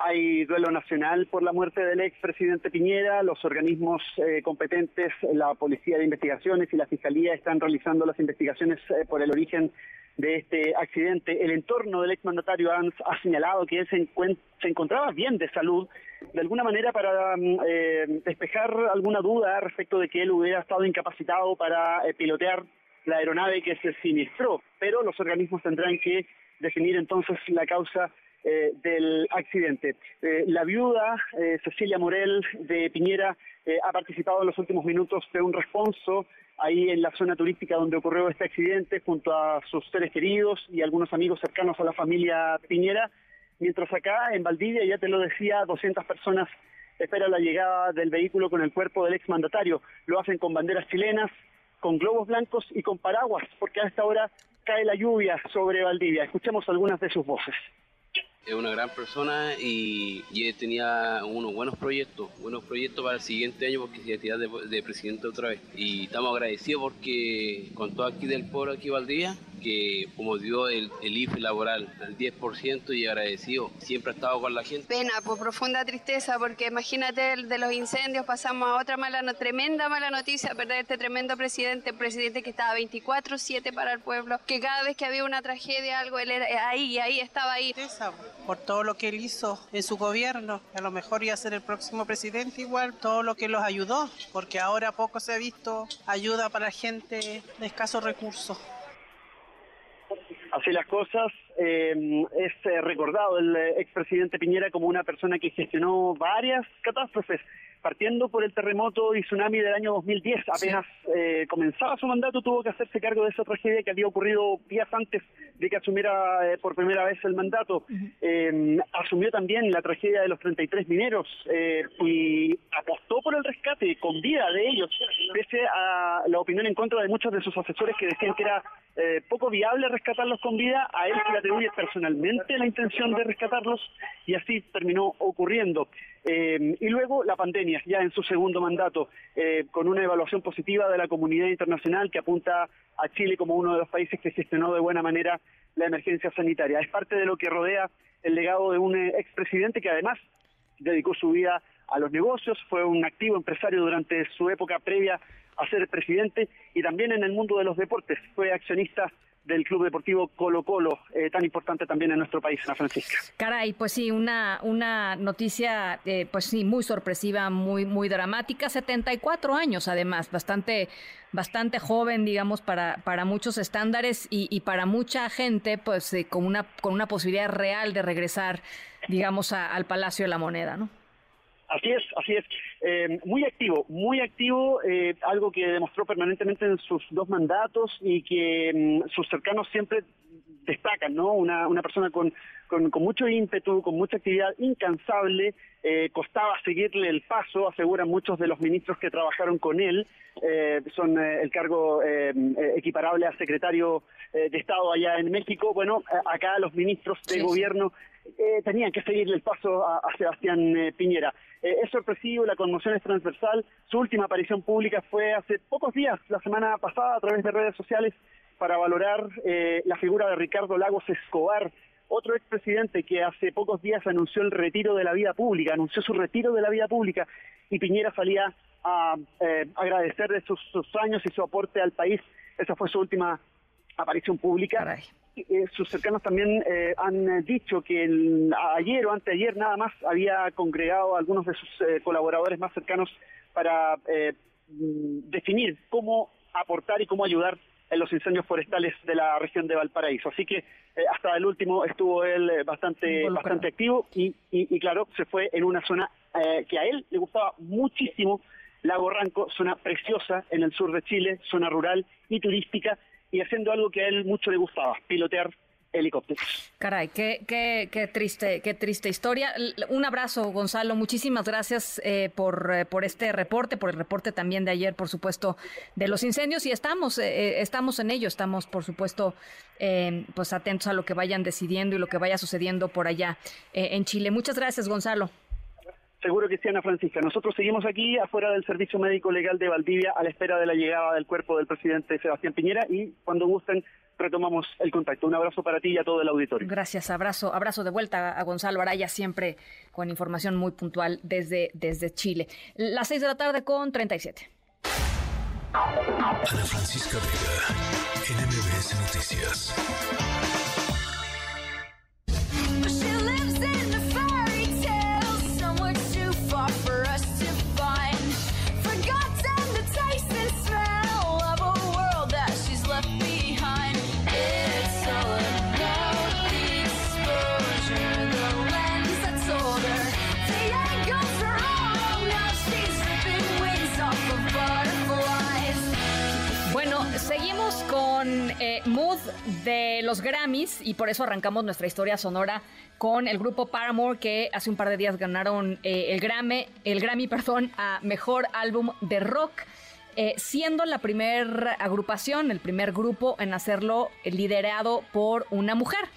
Hay duelo nacional por la muerte del expresidente Piñera. Los organismos eh, competentes, la Policía de Investigaciones y la Fiscalía están realizando las investigaciones eh, por el origen de este accidente. El entorno del exmandatario ha, ha señalado que él se, se, encontraba bien de salud, de alguna manera para mm, eh, despejar alguna duda respecto de que él hubiera estado incapacitado para eh, pilotear la aeronave que se siniestró, pero los organismos tendrán que definir entonces la causa eh, del accidente. la viuda, Cecilia Morel de Piñera, ha participado en los últimos minutos de un responso ahí en la zona turística donde ocurrió este accidente junto a sus seres queridos y algunos amigos cercanos a la familia Piñera, mientras acá en Valdivia, ya te lo decía, 200 personas espera la llegada del vehículo con el cuerpo del exmandatario. Lo hacen con banderas chilenas, con globos blancos y con paraguas, porque a esta hora cae la lluvia sobre Valdivia. Escuchemos algunas de sus voces es una gran persona y, y tenía unos buenos proyectos, buenos proyectos para el siguiente año porque se iba de, de, presidente otra vez. Y estamos agradecidos porque con todo aquí del pueblo aquí Valdivia, que como dio el, el IFE laboral al 10% y agradecido, siempre ha estado con la gente. Pena, por profunda tristeza, porque imagínate de los incendios pasamos a otra mala, tremenda mala noticia, perder este tremendo presidente, presidente que estaba 24/7 para el pueblo, que cada vez que había una tragedia, algo, él era ahí, ahí estaba ahí por todo lo que él hizo en su gobierno. A lo mejor iba a ser el próximo presidente igual, todo lo que los ayudó, porque ahora poco se ha visto ayuda para gente de escasos recursos. Así las cosas, eh, es eh, recordado el eh, expresidente Piñera como una persona que gestionó varias catástrofes partiendo por el terremoto y tsunami del año 2010. Apenas eh, comenzaba su mandato, tuvo que hacerse cargo de esa tragedia que había ocurrido días antes de que asumiera eh, por primera vez el mandato. Eh, asumió también la tragedia de los 33 mineros y apostó por el rescate con vida de ellos, pese a la opinión en contra de muchos de sus asesores que decían que era poco viable rescatarlos con vida. A él se le atribuye personalmente la intención de rescatarlos y así terminó ocurriendo. Eh, y luego la pandemia, ya en su segundo mandato, eh, con una evaluación positiva de la comunidad internacional que apunta a Chile como uno de los países que gestionó de buena manera la emergencia sanitaria. Es parte de lo que rodea el legado de un eh, expresidente que además dedicó su vida a los negocios, fue un activo empresario durante su época previa a ser presidente y también en el mundo de los deportes. Fue accionista del Club Deportivo Colo Colo, eh, tan importante también en nuestro país, Ana Francisca. Caray, pues sí, una, una noticia, eh, pues sí, muy sorpresiva, muy, muy dramática, 74 años además, bastante, bastante joven, digamos, para, para muchos estándares y, para mucha gente, pues eh, con, una, con una posibilidad real de regresar, digamos, al Palacio de la Moneda, ¿no? Así es, así es. Eh, muy activo, muy activo, eh, algo que demostró permanentemente en sus dos mandatos y que mm, sus cercanos siempre destacan, ¿no? Una, una persona con, con, mucho ímpetu, con mucha actividad incansable, eh, costaba seguirle el paso, aseguran muchos de los ministros que trabajaron con él, son el cargo equiparable a secretario de Estado allá en México. Bueno, acá los ministros de gobierno tenían que seguirle el paso a, a Sebastián Piñera. Eh, es sorpresivo, la conmoción es transversal. Su última aparición pública fue hace pocos días, la semana pasada, a través de redes sociales, para valorar eh, la figura de Ricardo Lagos Escobar, otro expresidente que hace pocos días anunció el retiro de la vida pública, anunció su retiro de la vida pública y Piñera salía a eh, agradecerle sus, sus años y su aporte al país. Esa fue su última aparición pública. Eh, sus cercanos también eh, han eh, dicho que ayer o anteayer nada más había congregado a algunos de sus colaboradores más cercanos para mm, definir cómo aportar y cómo ayudar en los incendios forestales de la región de Valparaíso. Así que hasta el último estuvo él bastante bastante activo y, y, claro, se fue en una zona que a él le gustaba muchísimo, Lago Ranco, zona preciosa en el sur de Chile, zona rural y turística, y haciendo algo que a él mucho le gustaba, pilotear helicópteros. Caray, qué, qué, qué triste, qué triste historia. Un abrazo, Gonzalo. Muchísimas gracias eh, por, eh, por este reporte, por el reporte también de ayer, por supuesto, de los incendios. Y estamos, eh, estamos en ello, estamos, por supuesto, pues atentos a lo que vayan decidiendo y lo que vaya sucediendo por allá en Chile. Muchas gracias, Gonzalo. Seguro que sí, Ana Francisca. Nosotros seguimos aquí afuera del Servicio Médico Legal de Valdivia a la espera de la llegada del cuerpo del presidente Sebastián Piñera y cuando gusten retomamos el contacto. Un abrazo para ti y a todo el auditorio. Gracias, abrazo, abrazo de vuelta a Gonzalo Araya, siempre con información muy puntual desde, desde Chile. Las seis de la tarde con 37. Ana Francisca Vega, NMBS Noticias. Eh, de los Grammys y por eso arrancamos nuestra historia sonora con el grupo Paramore que hace un par de días ganaron eh, el Grammy, el Grammy, *laughs* perdón, a mejor álbum de rock. Eh, siendo la primera agrupación, el primer grupo en hacerlo liderado por una mujer.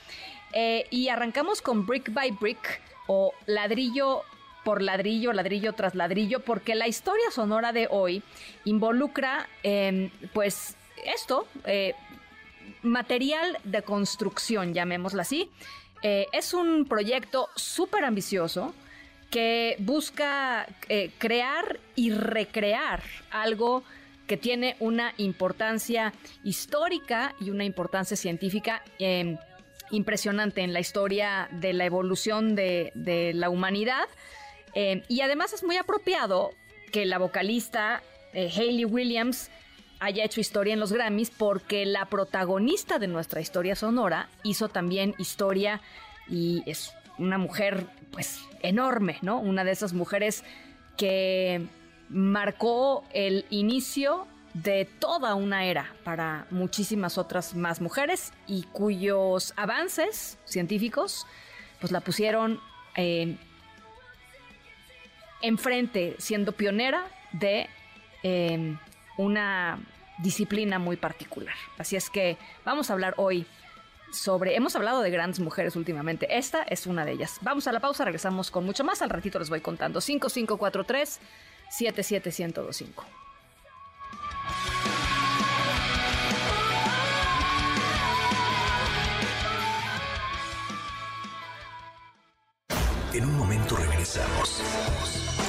y arrancamos con Brick by Brick o ladrillo por ladrillo, ladrillo tras ladrillo, porque la historia sonora de hoy involucra, em, pues, esto, eh, material de construcción, llamémoslo así. Eh, es un proyecto súper ambicioso que busca eh, crear y recrear algo que tiene una importancia histórica y una importancia científica em, impresionante en la historia de la evolución de, la humanidad. Em, y además es muy apropiado que la vocalista Hayley Williams haya hecho historia en los Grammys porque la protagonista de nuestra historia sonora hizo también historia y es una mujer pues enorme, ¿no? Una de esas mujeres que marcó el inicio de toda una era para muchísimas otras más mujeres y cuyos avances científicos pues la pusieron eh, enfrente siendo pionera de eh, una disciplina muy particular. Así es que vamos a hablar hoy sobre, hemos hablado de grandes mujeres últimamente, esta es una de ellas. Vamos a la pausa, regresamos con mucho más, al ratito les voy contando. 5543 77125. En un momento regresamos.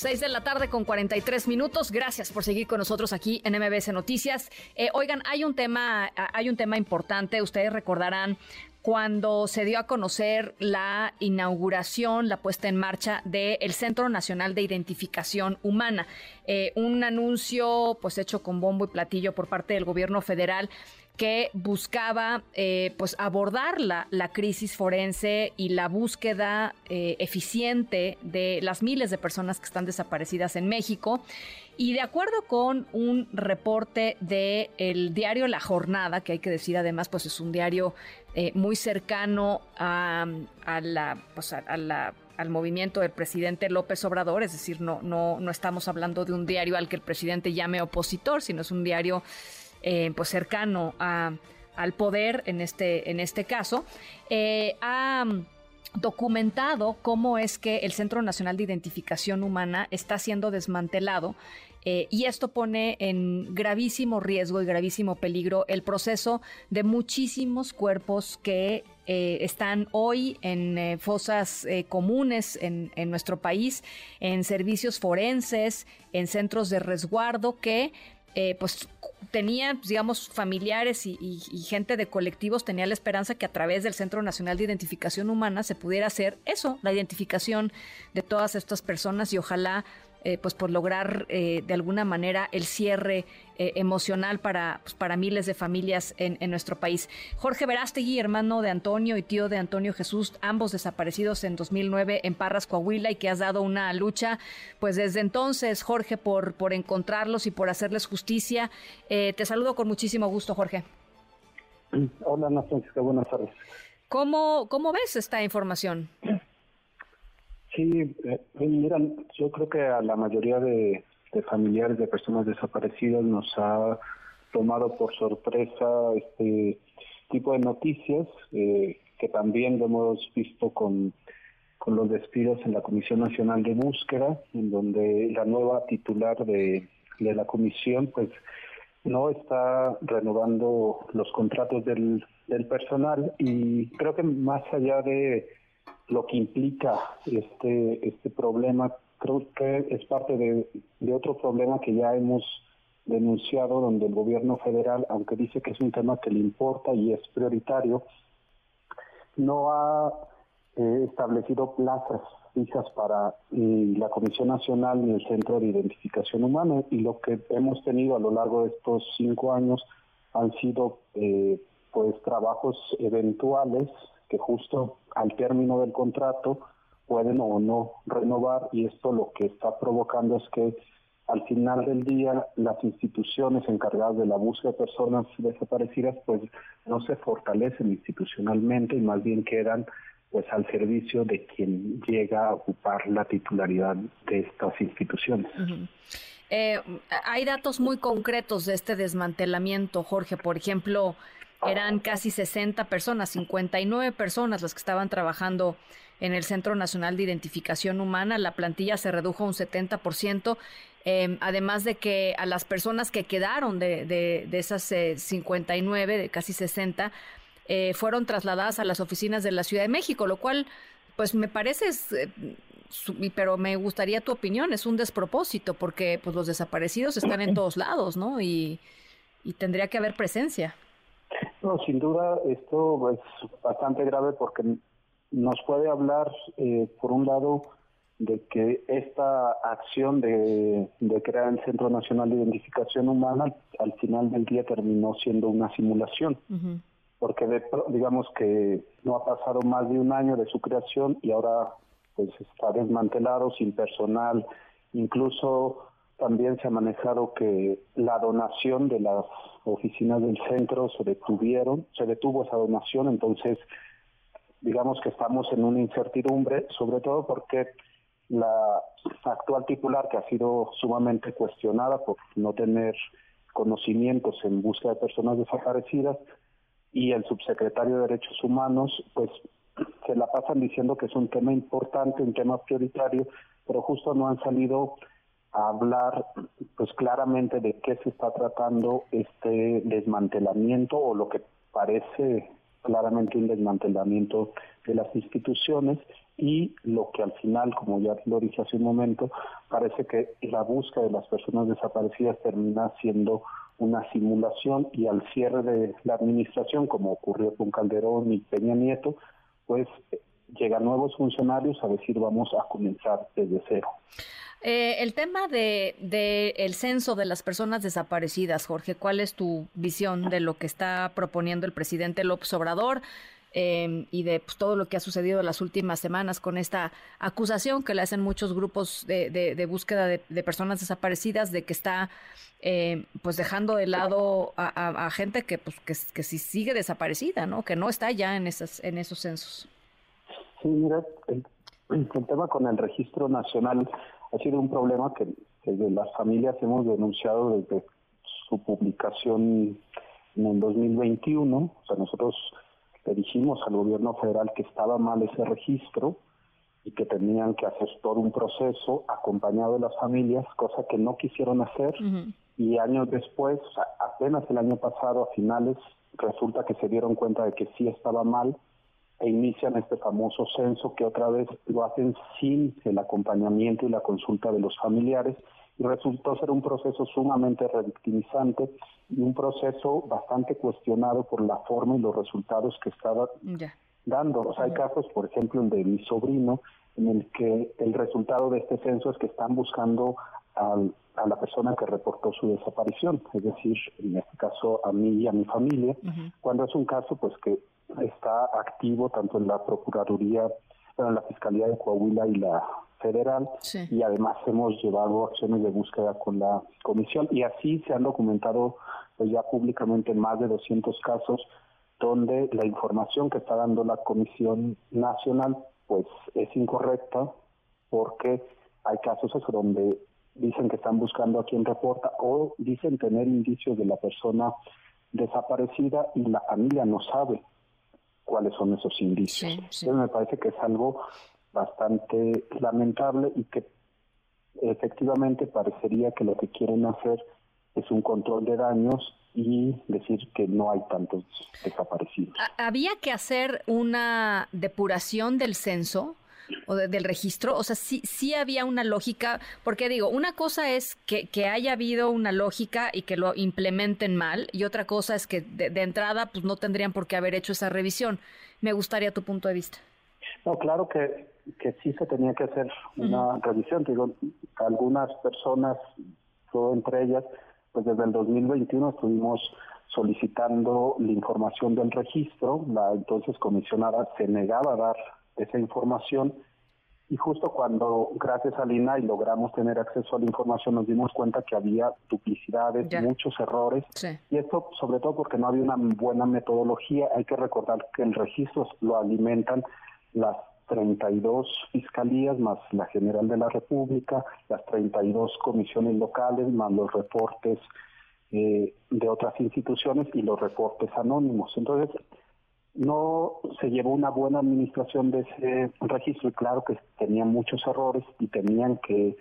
6 de la tarde con 43 minutos. Gracias por seguir con nosotros aquí en MBS Noticias. Eh, oigan, hay un tema, hay un tema importante. Ustedes recordarán cuando se dio a conocer la inauguración, la puesta en marcha del Centro Nacional de Identificación Humana. Eh, un anuncio pues hecho con bombo y platillo por parte del gobierno federal que buscaba eh, pues abordar la, crisis forense y la búsqueda eh, eficiente de las miles de personas que están desaparecidas en México. Y de acuerdo con un reporte del diario La Jornada, que hay que decir además, pues es un diario eh, muy cercano a, la, pues al movimiento del presidente López Obrador, es decir, no, no, no estamos hablando de un diario al que el presidente llame opositor, sino es un diario eh, pues cercano al poder en este, en este caso, eh, ha documentado cómo es que el Centro Nacional de Identificación Humana está siendo desmantelado eh, y esto pone en gravísimo riesgo y gravísimo peligro el proceso de muchísimos cuerpos que están hoy en fosas comunes en, en, nuestro país, en servicios forenses, en centros de resguardo que eh, pues tenía, digamos, familiares y, gente de colectivos, tenía la esperanza que a través del Centro Nacional de Identificación Humana se pudiera hacer eso, la identificación de todas estas personas y ojalá eh, pues por lograr eh, de alguna manera el cierre eh, emocional para, pues, para miles de familias en, nuestro país. Jorge Verástegui, hermano de Antonio y tío de Antonio Jesús, ambos desaparecidos en 2009 en Parras, Coahuila, y que has dado una lucha, pues desde entonces, Jorge, por, por encontrarlos y por hacerles justicia. te saludo con muchísimo gusto, Jorge. Hola, Ana Francisca, buenas tardes. ¿Cómo, ¿Cómo ves esta información? *clears throat* Sí, eh, mira, yo creo que a la mayoría de, familiares de personas desaparecidas nos ha tomado por sorpresa este tipo de noticias eh, que también lo hemos visto con, con los despidos en la Comisión Nacional de Búsqueda, en donde la nueva titular de, de la comisión pues no está renovando los contratos del, del personal. Y creo que más allá de lo que implica este, este problema, creo que es parte de, otro problema que ya hemos denunciado, donde el gobierno federal, aunque dice que es un tema que le importa y es prioritario, no ha eh, establecido plazas fijas para la Comisión Nacional y el Centro de Identificación Humana y lo que hemos tenido a lo largo de estos cinco años han sido eh, pues trabajos eventuales que justo al término del contrato pueden o no renovar y esto lo que está provocando es que al final del día las instituciones encargadas de la búsqueda de personas desaparecidas pues no se fortalecen institucionalmente y más bien quedan pues al servicio de quien llega a ocupar la titularidad de estas instituciones. Eh, hay datos muy concretos de este desmantelamiento, Jorge. Por ejemplo, eran casi 60 personas, 59 personas las que estaban trabajando en el Centro Nacional de Identificación Humana. La plantilla se redujo un 70%, eh, además de que a las personas que quedaron de, de, esas 59, eh, de casi 60, eh, fueron trasladadas a las oficinas de la Ciudad de México, lo cual, pues me parece, pero me gustaría tu opinión, es un despropósito, porque pues los desaparecidos están en *clears throat* todos lados, ¿no? Y, y tendría que haber presencia. No, sin duda esto es bastante grave porque nos puede hablar, eh, por un lado, de que esta acción de, crear el Centro Nacional de Identificación Humana al final del día terminó siendo una simulación, porque digamos que no ha pasado más de un año de su creación y ahora pues está desmantelado, sin personal, incluso también se ha manejado que la donación de las oficinas del centro se detuvieron, se detuvo esa donación, entonces digamos que estamos en una incertidumbre, sobre todo porque la actual titular, que ha sido sumamente cuestionada por no tener conocimientos en busca de personas desaparecidas, y el subsecretario de Derechos Humanos, pues se la pasan diciendo que es un tema importante, un tema prioritario, pero justo no han salido a hablar pues claramente de qué se está tratando este desmantelamiento o lo que parece claramente un desmantelamiento de las instituciones y lo que al final, como ya lo dije hace un momento, parece que la búsqueda de las personas desaparecidas termina siendo una simulación y al cierre de la administración, como ocurrió con Calderón y Peña Nieto, pues llegan nuevos funcionarios a decir vamos a comenzar desde cero. Eh, el tema de, el censo de las personas desaparecidas, Jorge, ¿cuál es tu visión de lo que está proponiendo el presidente López Obrador? Em, y de pues, todo lo que ha sucedido las últimas semanas con esta acusación que le hacen muchos grupos de, búsqueda de, personas desaparecidas de que está eh, pues dejando de lado a, gente que pues que, que sí sigue desaparecida, ¿no? Que no está ya en esas en esos censos. Sí, mira, el, el tema con el registro nacional ha sido un problema que desde las familias hemos denunciado desde su publicación en el 2021. O sea, nosotros le dijimos al gobierno federal que estaba mal ese registro y que tenían que hacer todo un proceso acompañado de las familias, cosa que no quisieron hacer. Y años después, apenas el año pasado, a finales, resulta que se dieron cuenta de que sí estaba mal e inician este famoso censo que otra vez lo hacen sin el acompañamiento y la consulta de los familiares y resultó ser un proceso sumamente revictimizante y un proceso bastante cuestionado por la forma y los resultados que estaba dando. O sea, hay casos, por ejemplo, el de mi sobrino, en el que el resultado de este censo es que están buscando a la persona que reportó su desaparición, es decir, en este caso a mí y a mi familia, cuando es un caso pues que está activo tanto en la Procuraduría, en la Fiscalía de Coahuila y la Federal, y además hemos llevado acciones de búsqueda con la Comisión, y así se han documentado pues, ya públicamente más de 200 casos donde la información que está dando la Comisión Nacional pues es incorrecta porque hay casos donde dicen que están buscando a quien reporta o dicen tener indicios de la persona desaparecida y la familia no sabe cuáles son esos indicios. Entonces me parece que es algo bastante lamentable y que efectivamente parecería que lo que quieren hacer es un control de daños y decir que no hay tantos desaparecidos. ¿Había que hacer una depuración del censo? O del registro? O sea, sí, sí había una lógica, porque digo, una cosa es que, que haya habido una lógica y que lo implementen mal, y otra cosa es que de, entrada pues no tendrían por qué haber hecho esa revisión. Me gustaría tu punto de vista. No, claro que que sí se tenía que hacer una revisión. Digo, algunas personas, todo entre ellas, pues desde el 2021 estuvimos solicitando la información del registro, la entonces comisionada se negaba a dar esa información y justo cuando gracias a INAI logramos tener acceso a la información nos dimos cuenta que había duplicidades, muchos errores y esto sobre todo porque no había una buena metodología. Hay que recordar que el registro lo alimentan las 32 fiscalías más la General de la República, las 32 comisiones locales más los reportes eh, de otras instituciones y los reportes anónimos. Entonces, no se llevó una buena administración de ese registro y claro que tenía muchos errores y tenían que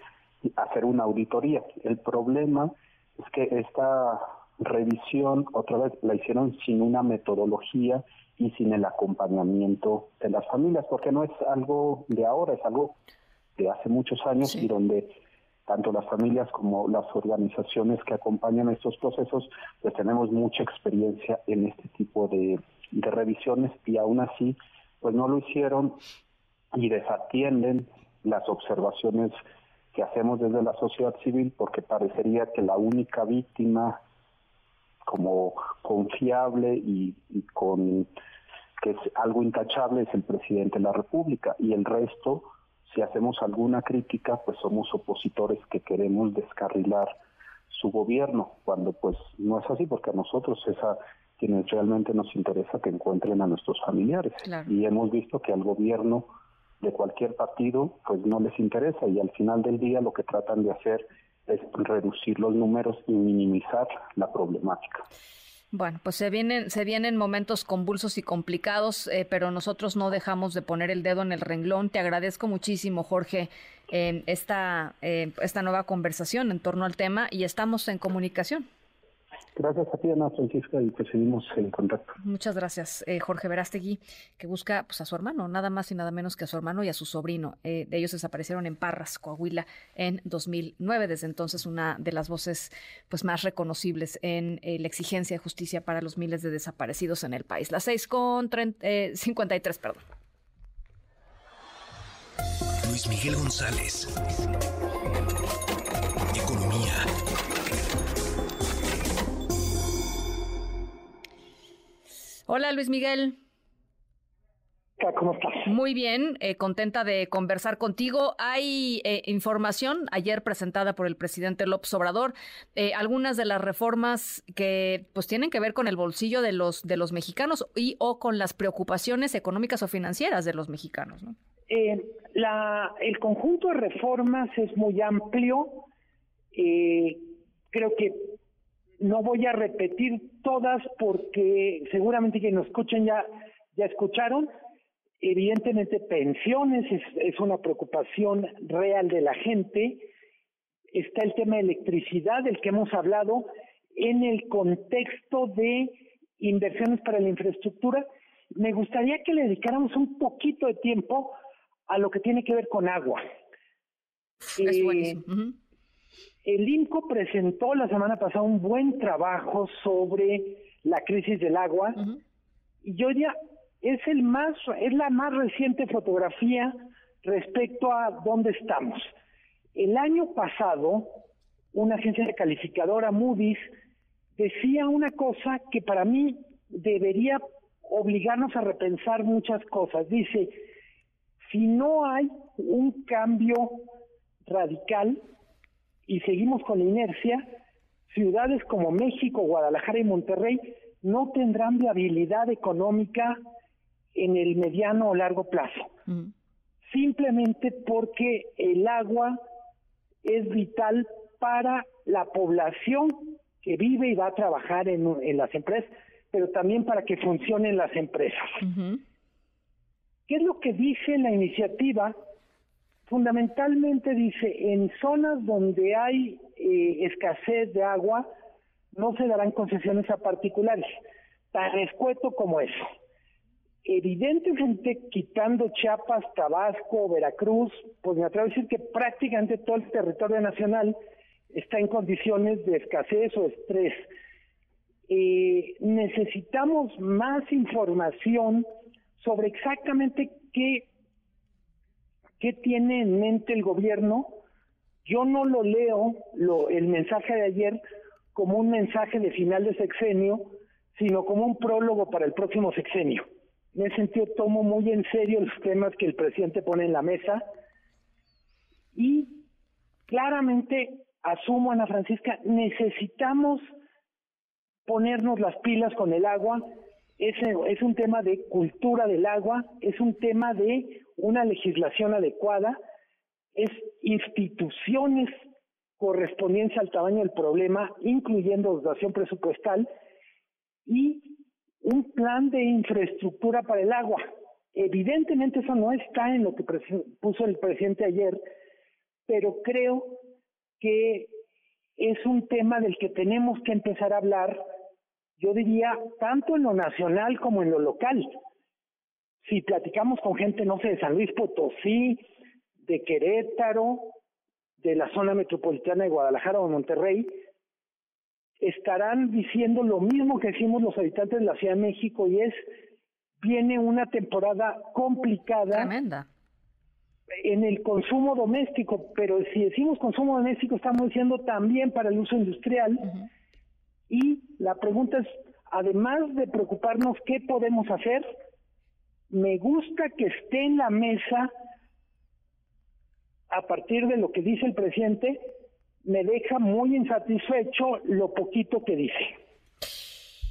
hacer una auditoría. El problema es que esta revisión otra vez la hicieron sin una metodología y sin el acompañamiento de las familias, porque no es algo de ahora, es algo de hace muchos años y donde tanto las familias como las organizaciones que acompañan estos procesos, pues tenemos mucha experiencia en este tipo de, de revisiones y aún así, pues no lo hicieron y desatienden las observaciones que hacemos desde la sociedad civil porque parecería que la única víctima como confiable y, con que es algo intachable es el presidente de la República y el resto, si hacemos alguna crítica, pues somos opositores que queremos descarrilar su gobierno, cuando pues no es así, porque a nosotros esa quienes realmente nos interesa que encuentren a nuestros familiares. Y hemos visto que al gobierno de cualquier partido pues no les interesa y al final del día lo que tratan de hacer es reducir los números y minimizar la problemática. Bueno, pues se vienen, se vienen momentos convulsos y complicados, eh, pero nosotros no dejamos de poner el dedo en el renglón. Te agradezco muchísimo, Jorge, eh, esta, eh, esta nueva conversación en torno al tema y estamos en comunicación. Gracias a ti, Ana Francisca, y pues seguimos en contacto. Muchas gracias, eh, Jorge Verástegui, que busca pues, a su hermano, nada más y nada menos que a su hermano y a su sobrino. Eh, de ellos desaparecieron en Parras, Coahuila, en 2009. Desde entonces, una de las voces pues, más reconocibles en eh, la exigencia de justicia para los miles de desaparecidos en el país. Las 6 con 53, perdón. Luis Miguel González. Economía. Hola Luis Miguel. ¿Cómo estás? Muy bien, eh, contenta de conversar contigo. Hay eh, información ayer presentada por el presidente López Obrador, eh, algunas de las reformas que pues tienen que ver con el bolsillo de los de los mexicanos y o con las preocupaciones económicas o financieras de los mexicanos. ¿no? la, el conjunto de reformas es muy amplio. creo que no voy a repetir todas porque seguramente quienes nos escuchen ya, ya escucharon. Evidentemente, pensiones es, es una preocupación real de la gente. Está el tema de electricidad, del que hemos hablado, en el contexto de inversiones para la infraestructura. Me gustaría que le dedicáramos un poquito de tiempo a lo que tiene que ver con agua. Es eh, el INCO presentó la semana pasada un buen trabajo sobre la crisis del agua y yo diría es el más es la más reciente fotografía respecto a dónde estamos. El año pasado una agencia calificadora Moody's decía una cosa que para mí debería obligarnos a repensar muchas cosas. Dice, si no hay un cambio radical y seguimos con la inercia, ciudades como México, Guadalajara y Monterrey no tendrán viabilidad económica en el mediano o largo plazo. Simplemente porque el agua es vital para la población que vive y va a trabajar en, las empresas, pero también para que funcionen las empresas. ¿Qué es lo que dice la iniciativa? Fundamentalmente dice, en zonas donde hay eh, escasez de agua, no se darán concesiones a particulares, tan escueto como eso. Evidentemente, quitando Chiapas, Tabasco, Veracruz, pues me atrevo a decir que prácticamente todo el territorio nacional está en condiciones de escasez o estrés. Eh, necesitamos más información sobre exactamente qué qué tiene en mente el gobierno. Yo no lo leo, el mensaje de ayer, como un mensaje de final de sexenio, sino como un prólogo para el próximo sexenio. En ese sentido, tomo muy en serio los temas que el presidente pone en la mesa y claramente asumo, Ana Francisca, necesitamos ponernos las pilas con el agua. Es un tema de cultura del agua, es un tema de una legislación adecuada, es instituciones correspondientes al tamaño del problema, incluyendo dotación presupuestal, y un plan de infraestructura para el agua. Evidentemente eso no está en lo que puso el presidente ayer, pero creo que es un tema del que tenemos que empezar a hablar, yo diría, tanto en lo nacional como en lo local. Si platicamos con gente, no sé, de San Luis Potosí, de Querétaro, de la zona metropolitana de Guadalajara o Monterrey, estarán diciendo lo mismo que decimos los habitantes de la Ciudad de México y es, viene una temporada complicada. Tremenda. En el consumo doméstico, pero si decimos consumo doméstico estamos diciendo también para el uso industrial. Y la pregunta es, además de preocuparnos qué podemos hacer, me gusta que esté en la mesa a partir de lo que dice el presidente, me deja muy insatisfecho lo poquito que dice.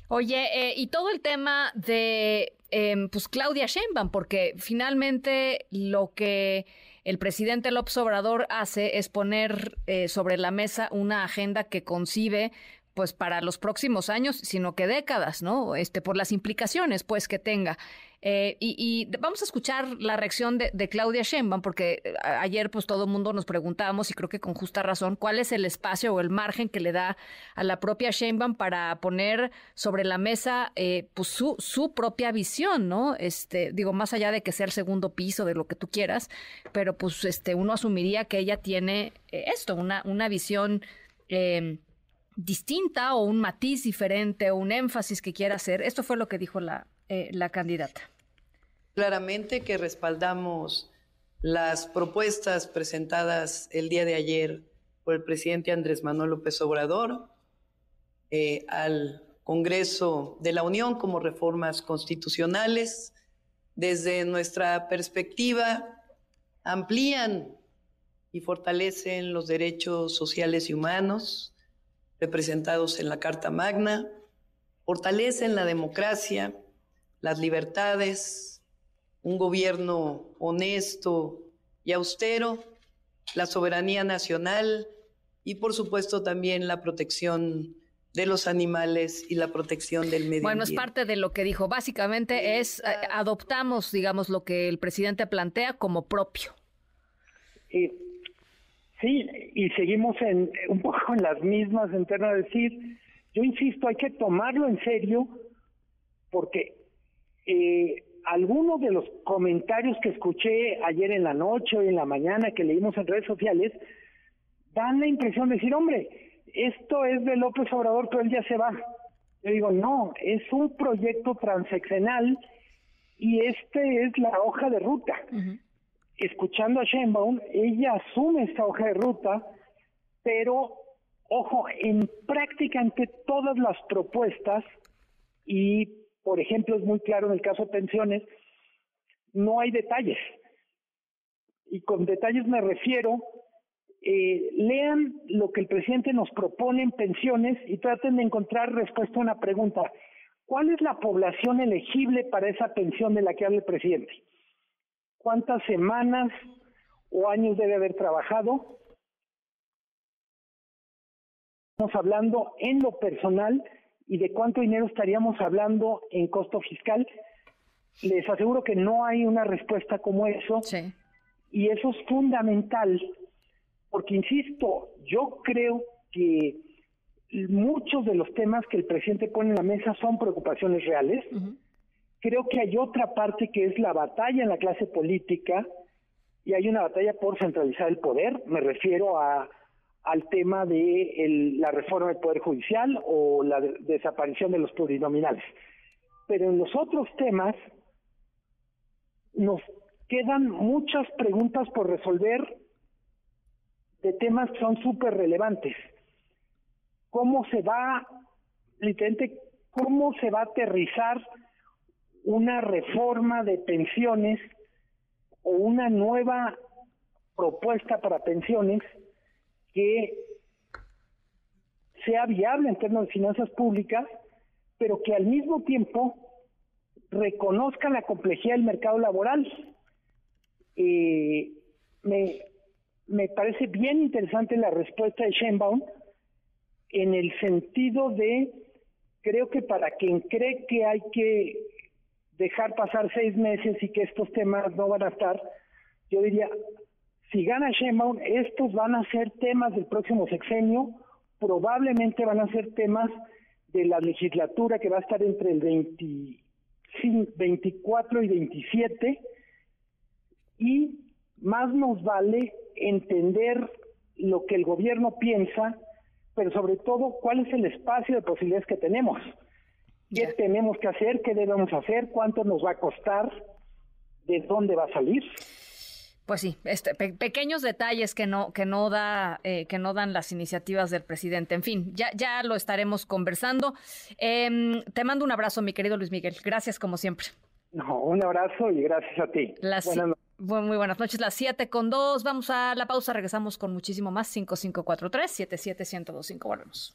Oye, eh, y todo el tema de em, pues Claudia Sheinbaum, porque finalmente lo que el presidente López Obrador hace es poner eh, sobre la mesa una agenda que concibe pues para los próximos años, sino que décadas, ¿no? Este, por las implicaciones, pues, que tenga. Eh, y, vamos a escuchar la reacción de, Claudia Sheinbaum, porque eh, ayer, pues, todo el mundo nos preguntábamos, y creo que con justa razón, cuál es el espacio o el margen que le da a la propia Sheinbaum para poner sobre la mesa, eh, pues, su, su propia visión, ¿no? Este, digo, más allá de que sea el segundo piso, de lo que tú quieras, pero, pues, este, uno asumiría que ella tiene esto, una, una visión distinta o un matiz diferente o un énfasis que quiera hacer. Esto fue lo que dijo la, eh, la candidata. Claramente que respaldamos las propuestas presentadas el día de ayer por el presidente Andrés Manuel López Obrador eh, al Congreso de la Unión como reformas constitucionales. Desde nuestra perspectiva, amplían y fortalecen los derechos sociales y humanos, representados en la Carta Magna, fortalecen la democracia, las libertades, un gobierno honesto y austero, la soberanía nacional y por supuesto también la protección de los animales y la protección del medio bueno, es parte de lo que dijo. Básicamente es, eh, adoptamos, digamos, lo que el presidente plantea como propio. Sí, y seguimos en un poco en las mismas en términos de decir, yo insisto, hay que tomarlo en serio porque eh, algunos de los comentarios que escuché ayer en la noche o en la mañana que leímos en redes sociales dan la impresión de decir, hombre, esto es de López Obrador, pero él ya se va. Yo digo, no, es un proyecto transeccional y este es la hoja de ruta escuchando a Sheinbaum, ella asume esta hoja de ruta, pero ojo, en prácticamente todas las propuestas, y por ejemplo es muy claro en el caso de pensiones, no hay detalles. Y con detalles me refiero, eh, lean lo que el presidente nos propone en pensiones y traten de encontrar respuesta a una pregunta. ¿Cuál es la población elegible para esa pensión de la que habla el presidente? Cuántas semanas o años debe haber trabajado. Estamos hablando en lo personal y de cuánto dinero estaríamos hablando en costo fiscal. Les aseguro que no hay una respuesta como eso. Y eso es fundamental, porque insisto, yo creo que muchos de los temas que el presidente pone en la mesa son preocupaciones reales. Creo que hay otra parte que es la batalla en la clase política y hay una batalla por centralizar el poder. Me refiero a al tema de la reforma del Poder Judicial o la desaparición de los plurinominales. Pero en los otros temas nos quedan muchas preguntas por resolver de temas que son súper relevantes. ¿Cómo se va, literalmente, cómo se va a aterrizar una reforma de pensiones o una nueva propuesta para pensiones que sea viable en términos de finanzas públicas, pero que al mismo tiempo reconozca la complejidad del mercado laboral. Eh, me, me parece bien interesante la respuesta de Sheinbaum en el sentido de, creo que para quien cree que hay que dejar pasar seis meses y que estos temas no van a estar, yo diría, si gana Sheinbaum, estos van a ser temas del próximo sexenio, probablemente van a ser temas de la legislatura que va a estar entre el 24 y 27, y más nos vale entender lo que el gobierno piensa, pero sobre todo cuál es el espacio de posibilidades que tenemos. ¿Qué tenemos que hacer? ¿Qué debemos hacer? ¿Cuánto nos va a costar? ¿De dónde va a salir? Pues sí, este, pequeños detalles que no que no da eh, que no dan las iniciativas del presidente. En fin, ya ya lo estaremos conversando. Em, te mando un abrazo, mi querido Luis Miguel. Gracias como siempre. No, un abrazo y gracias a ti. Muy buenas noches, las 7 con 2. Vamos a la pausa, regresamos con muchísimo más. 5543-77125. Volvemos.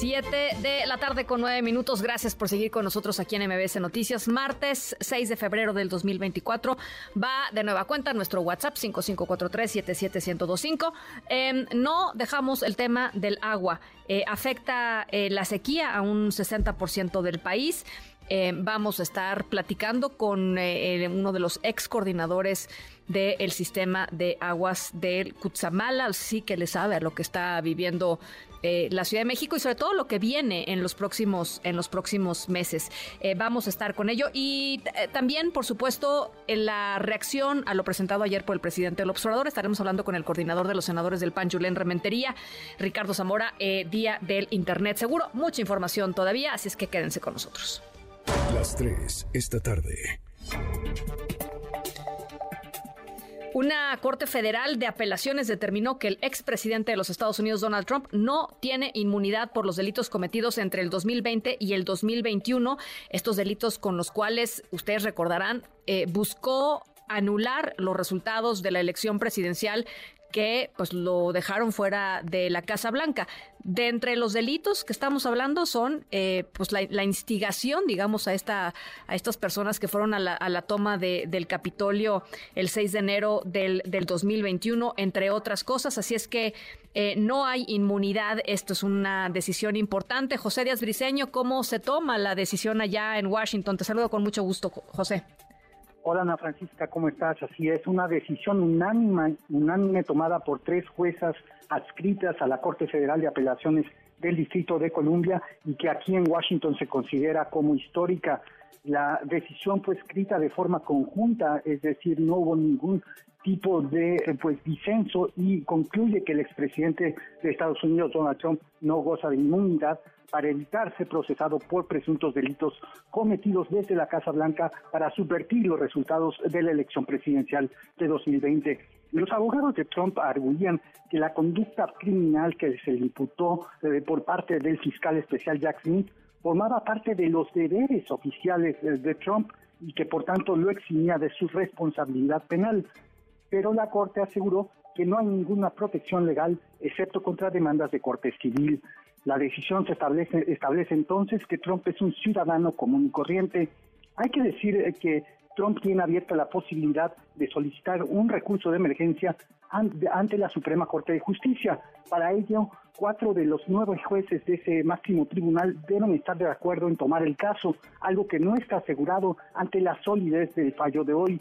7 de la tarde con 9 minutos. Gracias por seguir con nosotros aquí en MBS Noticias. Martes 6 de febrero del 2024. Va de nueva cuenta nuestro WhatsApp 5543-77125. Em, no dejamos el tema del agua. Eh, afecta eh, la sequía a un 60% del país. Em, vamos a estar platicando con eh, uno de los ex coordinadores del sistema de aguas del Cutzamala, sí que le sabe a lo que está viviendo eh, la Ciudad de México y sobre todo lo que viene en los próximos, en los próximos meses. Eh, vamos a estar con ello y eh, también, por supuesto, en la reacción a lo presentado ayer por el presidente del observador, estaremos hablando con el coordinador de los senadores del PAN, Julen Rementería, Ricardo Zamora, Día del Internet Seguro. Mucha información todavía, así es que quédense con nosotros. Las tres esta tarde. Una Corte Federal de Apelaciones determinó que el expresidente de los Estados Unidos, Donald Trump, no tiene inmunidad por los delitos cometidos entre el 2020 y el 2021. Estos delitos con los cuales, ustedes recordarán, eh, buscó anular los resultados de la elección presidencial que pues lo dejaron fuera de la Casa Blanca. De entre los delitos que estamos hablando son eh, pues la, instigación, digamos, a esta a estas personas que fueron a la, toma del Capitolio el 6 de enero del, del 2021, entre otras cosas. Así es que eh, no hay inmunidad. Esto es una decisión importante. José Díaz Briceño, ¿cómo se toma la decisión allá en Washington? Te saludo con mucho gusto, José. Hola Ana Francisca, ¿cómo estás? Así es, una decisión unánime, unánime tomada por tres juezas adscritas a la Corte Federal de Apelaciones del Distrito de Columbia y que aquí en Washington se considera como histórica. La decisión fue escrita de forma conjunta, es decir, no hubo ningún tipo de eh, pues disenso y concluye que el expresidente de Estados Unidos Donald Trump no goza de inmunidad para evitar ser procesado por presuntos delitos cometidos desde la Casa Blanca para subvertir los resultados de la elección presidencial de 2020. Los abogados de Trump arguían que la conducta criminal que se le imputó eh, por parte del fiscal especial Jack Smith formaba parte de los deberes oficiales eh, de Trump y que por tanto lo eximía de su responsabilidad penal. Pero la Corte aseguró que no hay ninguna protección legal excepto contra demandas de corte civil. La decisión se establece, establece entonces que Trump es un ciudadano común y corriente. Hay que decir eh, que Trump tiene abierta la posibilidad de solicitar un recurso de emergencia ante la Suprema Corte de Justicia. Para ello, cuatro de los nueve jueces de ese máximo tribunal deben estar de acuerdo en tomar el caso, algo que no está asegurado ante la solidez del fallo de hoy.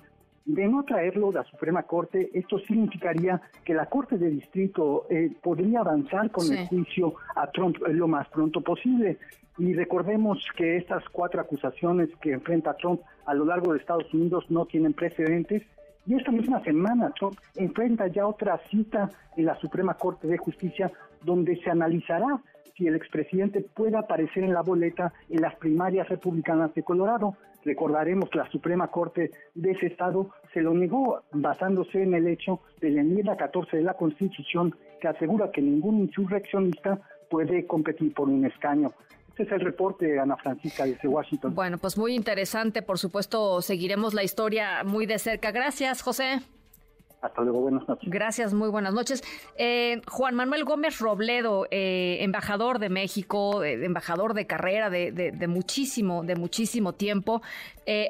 De no traerlo a la Suprema Corte, esto significaría que la Corte de Distrito eh, podría avanzar con el juicio a Trump lo más pronto posible. Y recordemos que estas cuatro acusaciones que enfrenta Trump a lo largo de Estados Unidos no tienen precedentes. Y esta misma semana Trump enfrenta ya otra cita en la Suprema Corte de Justicia donde se analizará si el expresidente puede aparecer en la boleta en las primarias republicanas de Colorado. Recordaremos que la Suprema Corte de ese estado se lo negó basándose en el hecho de la enmienda 14 de la Constitución que asegura que ningún insurreccionista puede competir por un escaño. Este es el reporte, Ana Francisca, desde Washington. Bueno, pues muy interesante. Por supuesto, seguiremos la historia muy de cerca. Gracias, José. Hasta luego, buenas noches. Gracias, muy buenas noches. Eh, Juan Manuel Gómez Robledo, eh, embajador de México, eh, embajador de carrera de, de, muchísimo, de muchísimo tiempo,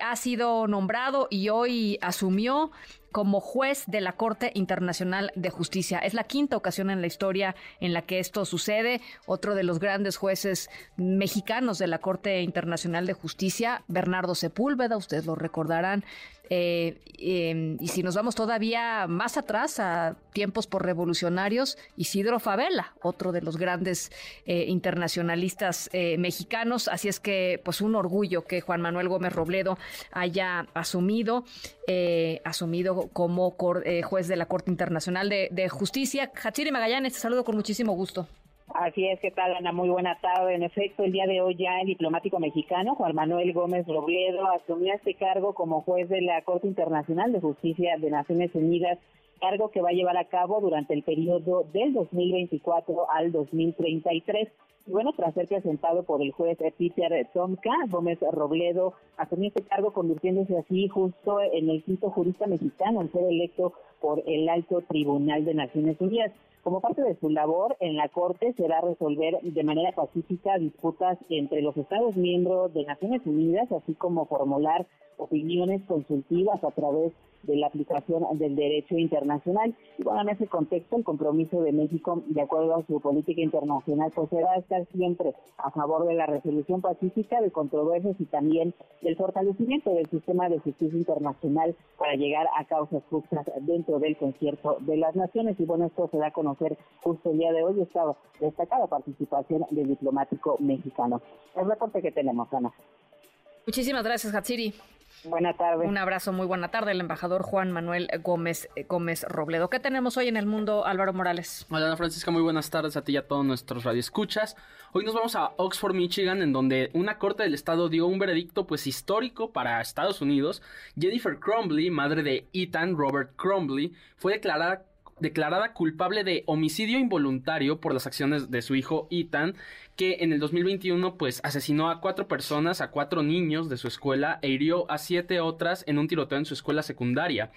ha sido nombrado y hoy asumió como juez de la Corte Internacional de Justicia. Es la quinta ocasión en la historia en la que esto sucede. Otro de los grandes jueces mexicanos de la Corte Internacional de Justicia, Bernardo Sepúlveda, ustedes lo recordarán, eh, em, y si nos vamos todavía más atrás, a tiempos por revolucionarios, Isidro Favela, otro de los grandes eh, internacionalistas eh, mexicanos. Así es que, pues, un orgullo que Juan Manuel Gómez Robledo haya asumido, asumido como juez de la Corte Internacional de, de Justicia. Hachiri Magallanes, te saludo con muchísimo gusto. Así es, ¿qué tal, Ana? Muy buena tarde. En efecto, el día de hoy ya el diplomático mexicano, Juan Manuel Gómez Robledo, asumió este cargo como juez de la Corte Internacional de Justicia de Naciones Unidas, cargo que va a llevar a cabo durante el periodo del 2024 al 2033. Y bueno, tras ser presentado por el juez Peter Tomka, Gómez Robledo asumió este cargo convirtiéndose así justo en el quinto jurista mexicano en ser electo por el Alto Tribunal de Naciones Unidas. Como parte de su labor en la Corte será resolver de manera pacífica disputas entre los Estados miembros de Naciones Unidas, así como formular opiniones consultivas a través de la aplicación del derecho internacional. Y bueno, en ese contexto, el compromiso de México, de acuerdo a su política internacional, pues será estar siempre a favor de la resolución pacífica de controversias y también del fortalecimiento del sistema de justicia internacional para llegar a causas justas dentro del concierto de las naciones. Y bueno, esto se da a conocer justo el día de hoy, esta destacada participación del diplomático mexicano. El reporte que tenemos, Ana. Muchísimas gracias, Hatsiri. Buena tarde. Un abrazo, muy buena tarde, el embajador Juan Manuel Gómez eh, Gómez Robledo. ¿Qué tenemos hoy en el mundo, Álvaro Morales? Hola, Ana Francisca, muy buenas tardes a ti y a todos nuestros radioescuchas. Hoy nos vamos a Oxford, Michigan, en donde una corte del estado dio un veredicto pues histórico para Estados Unidos. Jennifer Crumbley, madre de Ethan Robert Crumbley, fue declarada declarada culpable de homicidio involuntario por las acciones de su hijo Ethan, que en el 2021 pues asesinó a cuatro personas, a cuatro niños de su escuela e hirió a siete otras en un tiroteo en su escuela secundaria.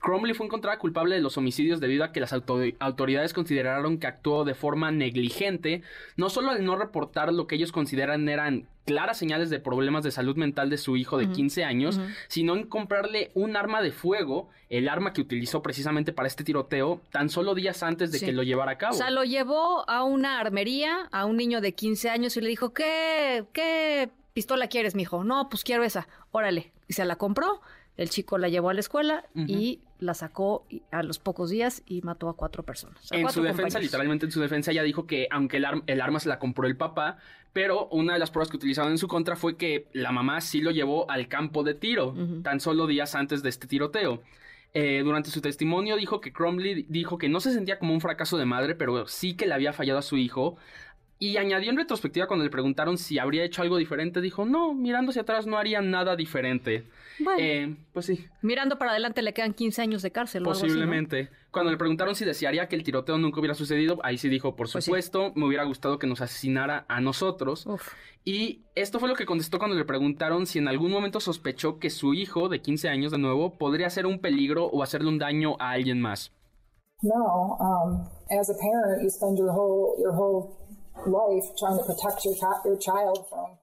Cromley fue encontrada culpable de los homicidios debido a que las autoridades consideraron que actuó de forma negligente, no solo al no reportar lo que ellos consideran eran claras señales de problemas de salud mental de su hijo de 15 años, sino en comprarle un arma de fuego, el arma que utilizó precisamente para este tiroteo, tan solo días antes de que lo llevara a cabo. O sea, lo llevó a una armería, a un niño de 15 años y le dijo, ¿qué, qué pistola quieres, mijo? No, pues quiero esa. Órale. Y se la compró. El chico la llevó a la escuela y la sacó a los pocos días y mató a cuatro personas. en su defensa, literalmente en su defensa, ella dijo que aunque el, el, arma se la compró el papá, pero una de las pruebas que utilizaban en su contra fue que la mamá sí lo llevó al campo de tiro, tan solo días antes de este tiroteo. Eh, durante su testimonio dijo que Cromley dijo que no se sentía como un fracaso de madre, pero sí que le había fallado a su hijo, y añadió en retrospectiva cuando le preguntaron si habría hecho algo diferente, dijo, no, mirando hacia atrás no haría nada diferente. Bueno, eh, pues sí. Mirando para adelante le quedan 15 años de cárcel. Posiblemente. Cuando le preguntaron si desearía que el tiroteo nunca hubiera sucedido, ahí sí dijo, por pues supuesto, me hubiera gustado que nos asesinara a nosotros. Y esto fue lo que contestó cuando le preguntaron si en algún momento sospechó que su hijo de 15 años de nuevo podría ser un peligro o hacerle un daño a alguien más. No, um, as a parent, you spend your whole, your whole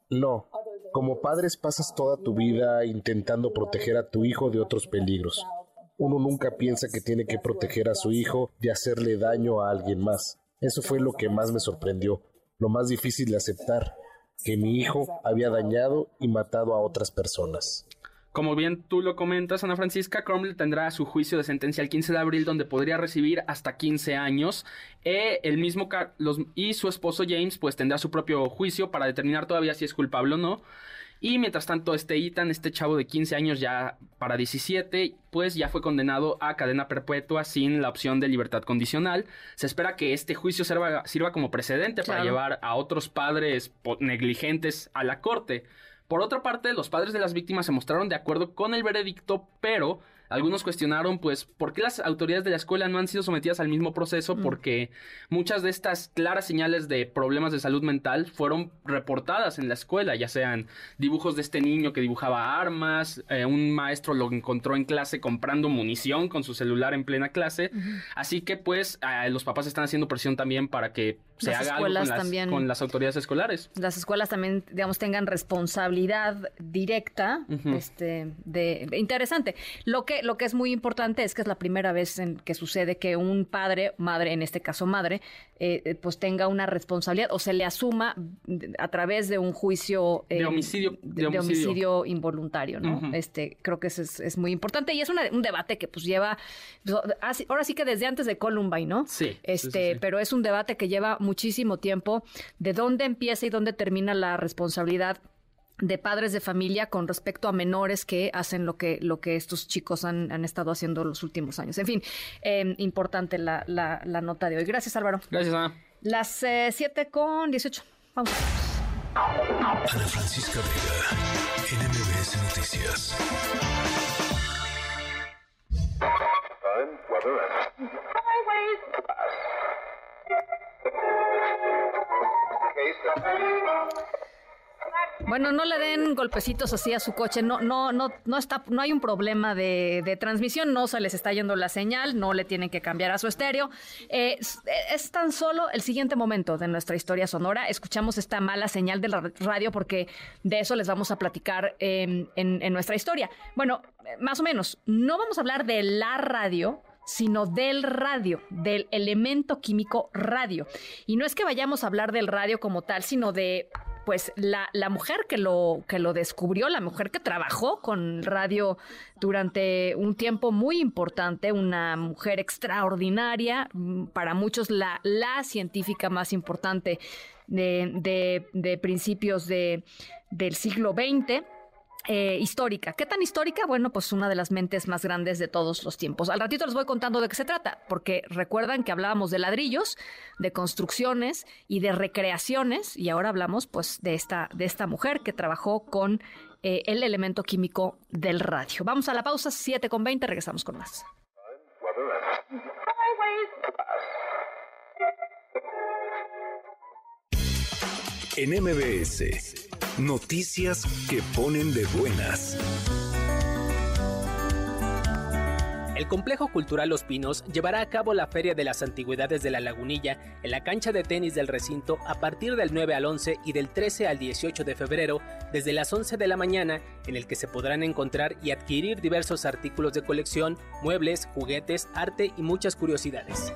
no, como padres pasas toda tu vida intentando proteger a tu hijo de otros peligros. Uno nunca piensa que tiene que proteger a su hijo de hacerle daño a alguien más. Eso fue lo que más me sorprendió, lo más difícil de aceptar, que mi hijo había dañado y matado a otras personas. Como bien tú lo comentas, Ana Francisca, Cromwell tendrá su juicio de sentencia el 15 de abril, donde podría recibir hasta 15 años. Eh, el mismo Carlos y su esposo James, pues tendrá su propio juicio para determinar todavía si es culpable o no. Y mientras tanto, este Ethan, este chavo de 15 años ya para 17, pues ya fue condenado a cadena perpetua sin la opción de libertad condicional. Se espera que este juicio sirva, sirva como precedente para llevar a otros padres negligentes a la corte. Por otra parte, los padres de las víctimas se mostraron de acuerdo con el veredicto, pero algunos cuestionaron, pues, por qué las autoridades de la escuela no han sido sometidas al mismo proceso, mm. porque muchas de estas claras señales de problemas de salud mental fueron reportadas en la escuela, ya sean dibujos de este niño que dibujaba armas, eh, un maestro lo encontró en clase comprando munición con su celular en plena clase, así que, pues, los papás están haciendo presión también para que se haga algo con las, autoridades escolares. Las escuelas también, digamos, tengan responsabilidad directa, este, de, interesante. Lo que, lo que es muy importante es que es la primera vez en que sucede que un padre, madre, en este caso madre, eh, eh, pues tenga una responsabilidad o se le asuma a través de un juicio de, eh, homicidio, de, homicidio. involuntario, ¿no? Este, creo que eso es, muy importante y es un debate que pues lleva, pues, ahora sí que desde antes de Columbine, ¿no? Sí. Este, pero es un debate que lleva muchísimo tiempo de dónde empieza y dónde termina la responsabilidad de padres de familia con respecto a menores que hacen lo que, lo que estos chicos han, estado haciendo los últimos años. En fin, em, importante la, la, nota de hoy. Gracias, Álvaro. Gracias, Ana. Las eh, 7 con 18. Vamos. Ana Francisca Vega, NMBS Noticias. Bueno, no le den golpecitos así a su coche, no, no, no, no está, no hay un problema de, transmisión, no se les está yendo la señal, no le tienen que cambiar a su estéreo. Eh, es, tan solo el siguiente momento de nuestra historia sonora. Escuchamos esta mala señal de la radio porque de eso les vamos a platicar en, en nuestra historia. Bueno, más o menos, no vamos a hablar de la radio, sino del radio, del elemento químico radio. Y no es que vayamos a hablar del radio como tal, sino de pues la, la, mujer que lo, que lo descubrió, la mujer que trabajó con radio durante un tiempo muy importante, una mujer extraordinaria, mm, para muchos la, la científica más importante de, de, de principios de, del siglo XX. Eh, histórica. ¿Qué tan histórica? Bueno, pues una de las mentes más grandes de todos los tiempos. Al ratito les voy contando de qué se trata, porque recuerdan que hablábamos de ladrillos, de construcciones y de recreaciones, y ahora hablamos pues de esta, de esta mujer que trabajó con eh, el elemento químico del radio. Vamos a la pausa, 7 con 20, regresamos con más. En MBS Noticias que ponen de buenas. El Complejo Cultural Los Pinos llevará a cabo la Feria de las Antigüedades de la Lagunilla en la cancha de tenis del recinto a partir del 9 al 11 y del 13 al 18 de febrero desde las 11 de la mañana en el que se podrán encontrar y adquirir diversos artículos de colección, muebles, juguetes, arte y muchas curiosidades.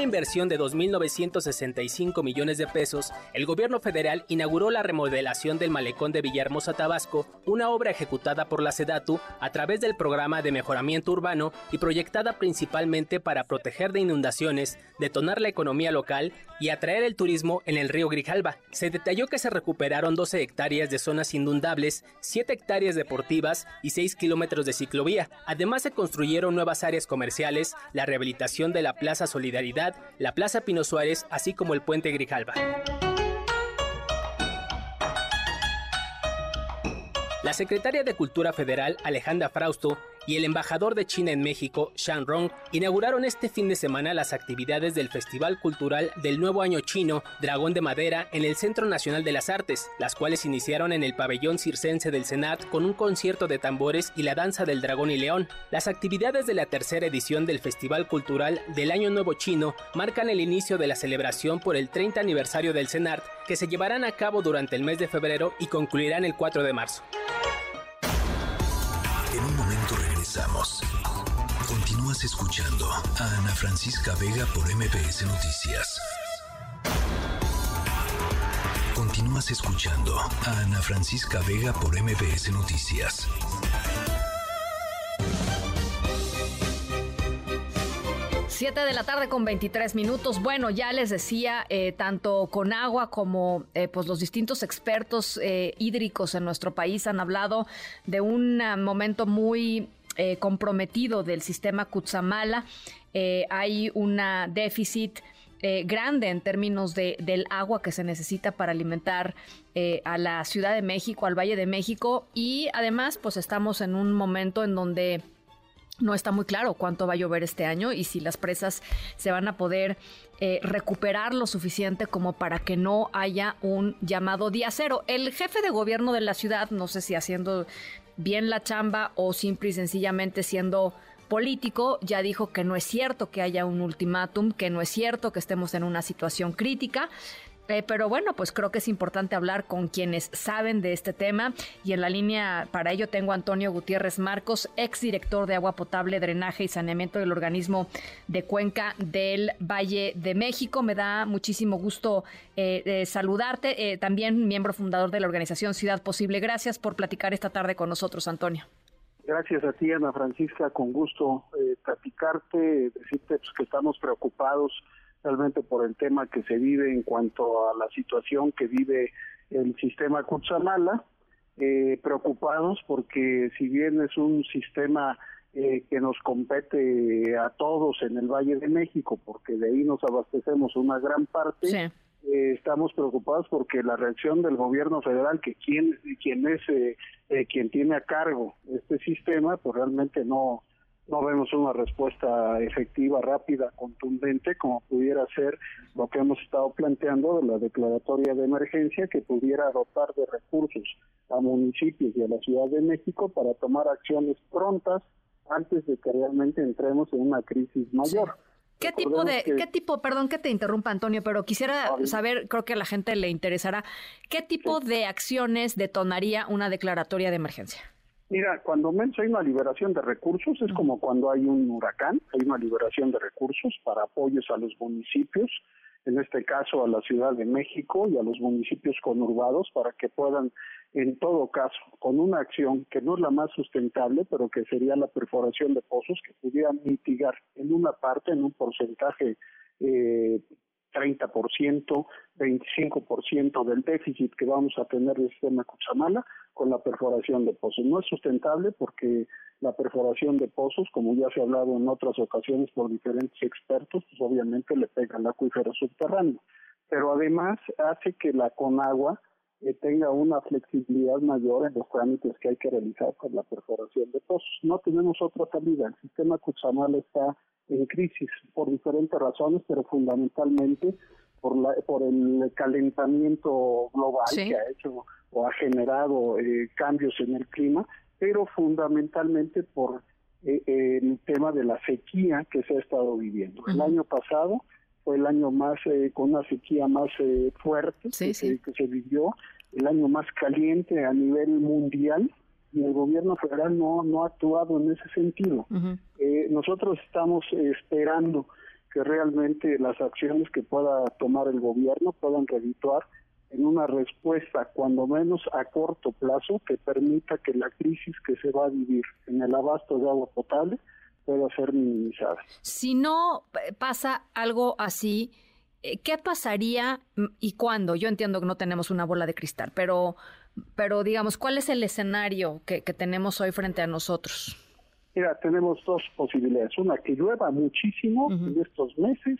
Una inversión de 2.965 millones de pesos, el gobierno federal inauguró la remodelación del malecón de Villahermosa, Tabasco, una obra ejecutada por la SEDATU a través del programa de mejoramiento urbano y proyectada principalmente para proteger de inundaciones, detonar la economía local y atraer el turismo en el río Grijalba. Se detalló que se recuperaron 12 hectáreas de zonas inundables, 7 hectáreas deportivas y 6 kilómetros de ciclovía. Además se construyeron nuevas áreas comerciales, la rehabilitación de la Plaza Solidaridad la Plaza Pino Suárez, así como el Puente Grijalba. La secretaria de Cultura Federal, Alejandra Frausto, y el embajador de China en México, Shan Rong, inauguraron este fin de semana las actividades del Festival Cultural del Nuevo Año Chino, Dragón de Madera, en el Centro Nacional de las Artes, las cuales iniciaron en el pabellón circense del Senat con un concierto de tambores y la danza del dragón y león. Las actividades de la tercera edición del Festival Cultural del Año Nuevo Chino marcan el inicio de la celebración por el 30 aniversario del Senat, que se llevarán a cabo durante el mes de febrero y concluirán el 4 de marzo. En un momento regresamos. Continúas escuchando a Ana Francisca Vega por MPS Noticias. Continúas escuchando a Ana Francisca Vega por MBS Noticias. Siete de la tarde con 23 minutos. Bueno, ya les decía, eh, tanto con agua como eh, pues los distintos expertos eh, hídricos en nuestro país han hablado de un ah, momento muy comprometido del sistema Kutsamala. hay un déficit grande en términos de, del agua que se necesita para alimentar a la Ciudad de México, al Valle de México y además pues estamos en un momento en donde no está muy claro cuánto va a llover este año y si las presas se van a poder eh, recuperar lo suficiente como para que no haya un llamado día cero. El jefe de gobierno de la ciudad, no sé si haciendo bien la chamba o simple y sencillamente siendo político, ya dijo que no es cierto que haya un ultimátum, que no es cierto que estemos en una situación crítica, eh, pero bueno, pues creo que es importante hablar con quienes saben de este tema y en la línea para ello tengo a Antonio Gutiérrez Marcos, exdirector de agua potable, drenaje y saneamiento del organismo de Cuenca del Valle de México. Me da muchísimo gusto eh, saludarte, eh, también miembro fundador de la organización Ciudad Posible. Gracias por platicar esta tarde con nosotros, Antonio. Gracias a ti, Ana Francisca, con gusto platicarte, decirte pues, que estamos preocupados realmente por el tema que se vive en cuanto a la situación que vive el sistema Kutsamala, eh, preocupados porque si bien es un sistema eh, que nos compete a todos en el Valle de México, porque de ahí nos abastecemos una gran parte, eh, estamos preocupados porque la reacción del gobierno federal, que quien, quien es quien tiene a cargo este sistema, pues realmente no no vemos una respuesta efectiva, rápida, contundente, como pudiera ser lo que hemos estado planteando de la declaratoria de emergencia, que pudiera dotar de recursos a municipios y a la Ciudad de México para tomar acciones prontas antes de que realmente entremos en una crisis mayor. ¿Qué tipo de, qué tipo, perdón que te interrumpa Antonio, pero quisiera saber, creo que a la gente le interesará, ¿qué tipo de acciones detonaría una declaratoria de emergencia? Mira, cuando menos hay una liberación de recursos, es como cuando hay un huracán, hay una liberación de recursos para apoyos a los municipios, en este caso a la Ciudad de México y a los municipios conurbados, para que puedan, en todo caso, con una acción que no es la más sustentable, pero que sería la perforación de pozos, que pudiera mitigar en una parte, en un porcentaje eh, 30%, 25% del déficit que vamos a tener del sistema Cuchamala con la perforación de pozos. No es sustentable porque la perforación de pozos, como ya se ha hablado en otras ocasiones por diferentes expertos, pues obviamente le pega al acuífero subterráneo. Pero además hace que la Conagua eh, tenga una flexibilidad mayor en los trámites que hay que realizar con la perforación de pozos. No tenemos otra salida. El sistema Cuchamala está en crisis por diferentes razones, pero fundamentalmente por, la, por el calentamiento global que ha hecho o ha generado eh, cambios en el clima, pero fundamentalmente por eh, el tema de la sequía que se ha estado viviendo. El año pasado fue el año más eh, con una sequía más fuerte que, que, se vivió, el año más caliente a nivel mundial y el gobierno federal no, no ha actuado en ese sentido. eh, nosotros estamos esperando que realmente las acciones que pueda tomar el gobierno puedan redituar en una respuesta, cuando menos a corto plazo, que permita que la crisis que se va a vivir en el abasto de agua potable pueda ser minimizada. Si no eh, pasa algo así, eh, ¿qué pasaría y cuándo? Yo entiendo que no tenemos una bola de cristal, pero pero digamos, ¿cuál es el escenario que, tenemos hoy frente a nosotros? Mira, tenemos dos posibilidades. Una, que llueva muchísimo en estos meses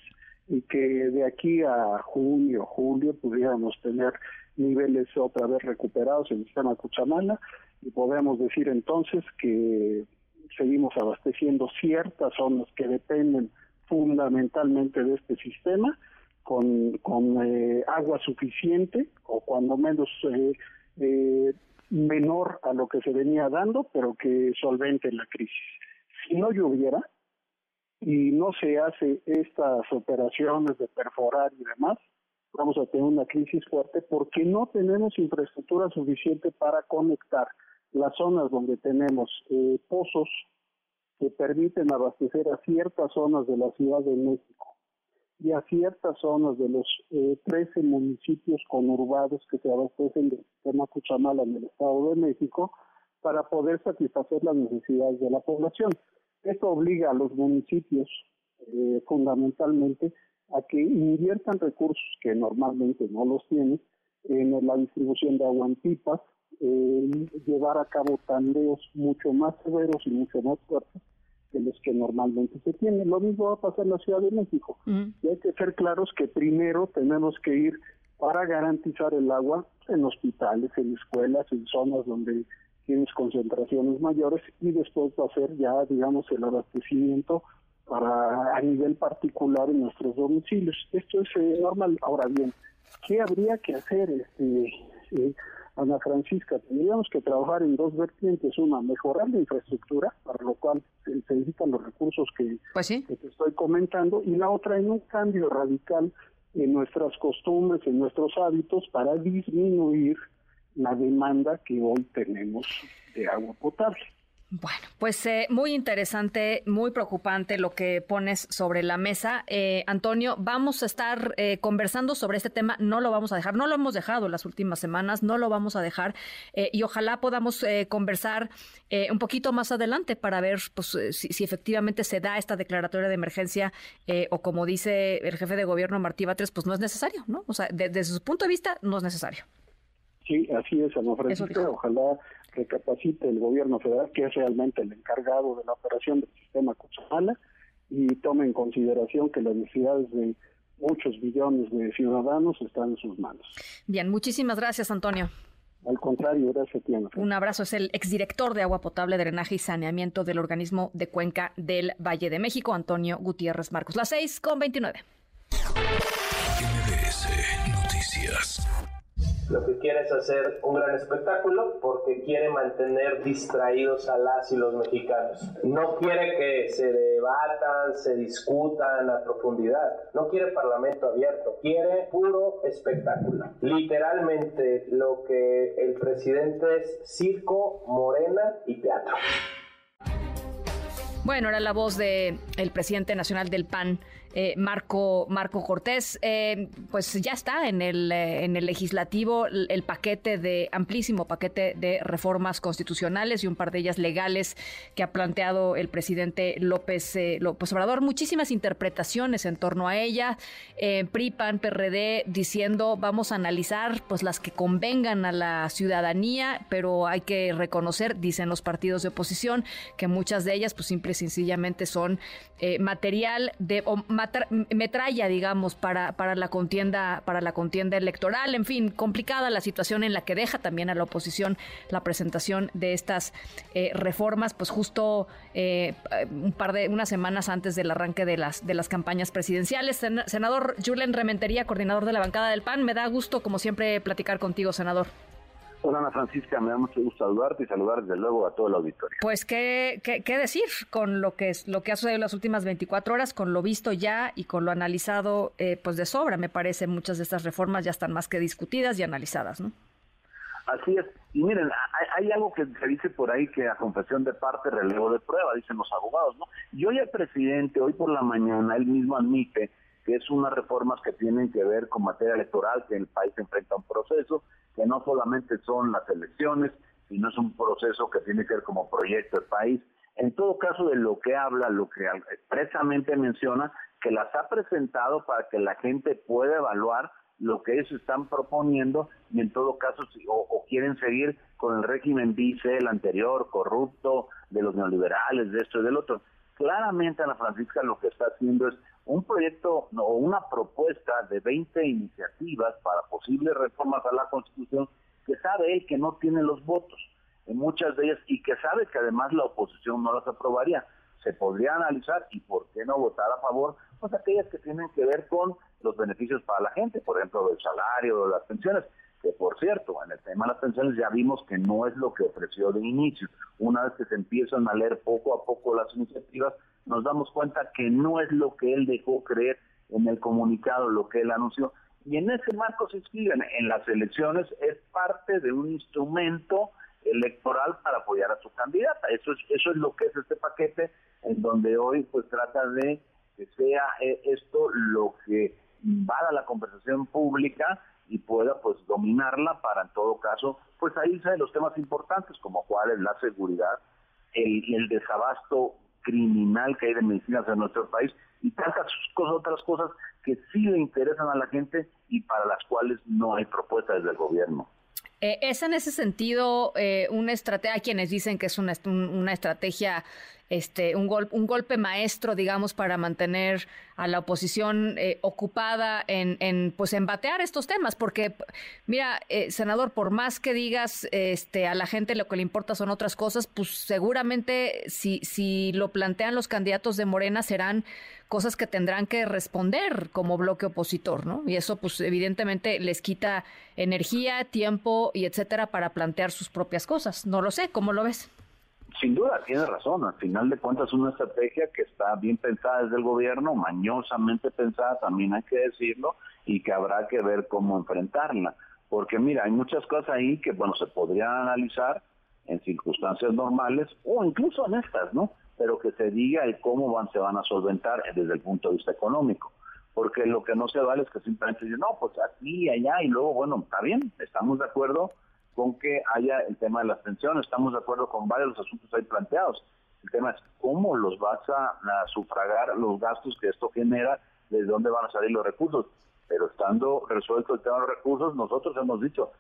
y que de aquí a junio, julio pudiéramos tener niveles otra vez recuperados en el sistema Cuchamala y podemos decir entonces que seguimos abasteciendo ciertas zonas que dependen fundamentalmente de este sistema con, con eh, agua suficiente o cuando menos eh, eh, menor a lo que se venía dando, pero que solvente la crisis. Si no lloviera y no se hace estas operaciones de perforar y demás, vamos a tener una crisis fuerte porque no tenemos infraestructura suficiente para conectar las zonas donde tenemos eh, pozos que permiten abastecer a ciertas zonas de la Ciudad de México y a ciertas zonas de los eh, 13 municipios conurbados que se abastecen del sistema Cuchamala en el Estado de México para poder satisfacer las necesidades de la población. Esto obliga a los municipios eh, fundamentalmente a que inviertan recursos que normalmente no los tienen en la distribución de agua en pipas, llevar a cabo tandeos mucho más severos y mucho más fuertes que los que normalmente se tienen. Lo mismo va a pasar en la Ciudad de México. Y hay que ser claros que primero tenemos que ir para garantizar el agua en hospitales, en escuelas, en zonas donde tienes concentraciones mayores y después va a ser ya, digamos, el abastecimiento para a nivel particular en nuestros domicilios. Esto es eh, normal. Ahora bien, ¿qué habría que hacer, este, eh, Ana Francisca? Tendríamos que trabajar en dos vertientes. Una, mejorar la infraestructura, para lo cual se, necesitan los recursos que, pues que te estoy comentando, y la otra en un cambio radical en nuestras costumbres, en nuestros hábitos, para disminuir la demanda que hoy tenemos de agua potable. Bueno, pues eh, muy interesante, muy preocupante lo que pones sobre la mesa. Eh, Antonio, vamos a estar eh, conversando sobre este tema, no lo vamos a dejar, no lo hemos dejado las últimas semanas, no lo vamos a dejar y ojalá podamos conversar un poquito más adelante para ver pues, si, efectivamente se da esta declaratoria de emergencia o como dice el jefe de gobierno Martí Batres, pues no es necesario, ¿no? O sea, desde su punto de vista no es necesario. Sí, así es, Ana Francisca. Ojalá recapacite el gobierno federal, que es realmente el encargado de la operación del sistema Cuchamala, y tome en consideración que las necesidades de muchos millones de ciudadanos están en sus manos. Bien, muchísimas gracias, Antonio. Al contrario, gracias a Un abrazo. Es el exdirector de Agua Potable, Drenaje y Saneamiento del Organismo de Cuenca del Valle de México, Antonio Gutiérrez Marcos. Las seis con 29. Noticias lo que quiere es hacer un gran espectáculo porque quiere mantener distraídos a las y los mexicanos. No quiere que se debatan, se discutan a profundidad. No quiere parlamento abierto, quiere puro espectáculo. Literalmente lo que el presidente es circo, morena y teatro. Bueno, era la voz de el presidente nacional del PAN, eh, Marco, Marco Cortés, eh, pues ya está en el, eh, en el legislativo el, paquete de, amplísimo paquete de reformas constitucionales y un par de ellas legales que ha planteado el presidente López, López Obrador. Muchísimas interpretaciones en torno a ella. PRI, PAN, PRD diciendo vamos a analizar pues las que convengan a la ciudadanía, pero hay que reconocer, dicen los partidos de oposición, que muchas de ellas pues simple y sencillamente son material de metralla, digamos, para, para la contienda, para la contienda electoral. En fin, complicada la situación en la que deja también a la oposición la presentación de estas eh, reformas, pues justo eh, un par de unas semanas antes del arranque de las de las campañas presidenciales. senador Julen Rementería, coordinador de la bancada del PAN, me da gusto, como siempre, platicar contigo, senador. Hola Ana Francisca, me da mucho gusto saludarte y saludar desde luego a todo el auditorio. Pues qué, qué, decir con lo que es lo que ha sucedido en las últimas 24 horas, con lo visto ya y con lo analizado eh, pues de sobra, me parece muchas de estas reformas ya están más que discutidas y analizadas, ¿no? Así es. Y miren, hay, algo que se dice por ahí que a confesión de parte, relevo de prueba, dicen los abogados, ¿no? Y hoy el presidente, hoy por la mañana, él mismo admite que es unas reformas que tienen que ver con materia electoral, que el país enfrenta un proceso, que no solamente son las elecciones, sino es un proceso que tiene que ver como proyecto de país. En todo caso, de lo que habla, lo que expresamente menciona, que las ha presentado para que la gente pueda evaluar lo que ellos están proponiendo y en todo caso o, quieren seguir con el régimen dice el anterior corrupto de los neoliberales de esto y del otro claramente Ana Francisca lo que está haciendo es un proyecto o una propuesta de 20 iniciativas para posibles reformas a la Constitución que sabe él que no tiene los votos en muchas de ellas y que sabe que además la oposición no las aprobaría. Se podría analizar y por qué no votar a favor, pues aquellas que tienen que ver con los beneficios para la gente, por ejemplo, del salario, de las pensiones, que por cierto, en el tema de las pensiones ya vimos que no es lo que ofreció de inicio. Una vez que se empiezan a leer poco a poco las iniciativas, nos damos cuenta que no es lo que él dejó creer en el comunicado, lo que él anunció. Y en ese marco se inscriben en las elecciones, es parte de un instrumento electoral para apoyar a su candidata. Eso es, eso es lo que es este paquete, en donde hoy pues trata de que sea eh, esto lo que invada la conversación pública y pueda pues dominarla para en todo caso pues ahí de los temas importantes como cuál es la seguridad, el, el desabasto criminal que hay de medicinas en nuestro país y tantas cosas, otras cosas que sí le interesan a la gente y para las cuales no hay propuestas desde el gobierno. Eh, ¿Es en ese sentido eh, una estrategia, hay quienes dicen que es una, una estrategia este, un, un golpe maestro, digamos, para mantener a la oposición eh, ocupada en, en, pues, en batear estos temas, porque, mira, eh, senador, por más que digas este, a la gente lo que le importa son otras cosas, pues seguramente si, si lo plantean los candidatos de Morena serán cosas que tendrán que responder como bloque opositor, ¿no? Y eso, pues, evidentemente les quita energía, tiempo y etcétera para plantear sus propias cosas. No lo sé, ¿cómo lo ves? Sin duda, tiene razón. Al final de cuentas, una estrategia que está bien pensada desde el gobierno, mañosamente pensada, también hay que decirlo, y que habrá que ver cómo enfrentarla. Porque mira, hay muchas cosas ahí que, bueno, se podrían analizar en circunstancias normales o incluso en estas, ¿no? Pero que se diga el cómo van, se van a solventar desde el punto de vista económico. Porque lo que no se vale es que simplemente dicen, no, pues aquí, allá, y luego, bueno, está bien, estamos de acuerdo, con que haya el tema de las pensiones. Estamos de acuerdo con varios de los asuntos ahí planteados. El tema es cómo los vas a, sufragar los gastos que esto genera, de dónde van a salir los recursos. Pero estando resuelto el tema de los recursos, nosotros hemos dicho,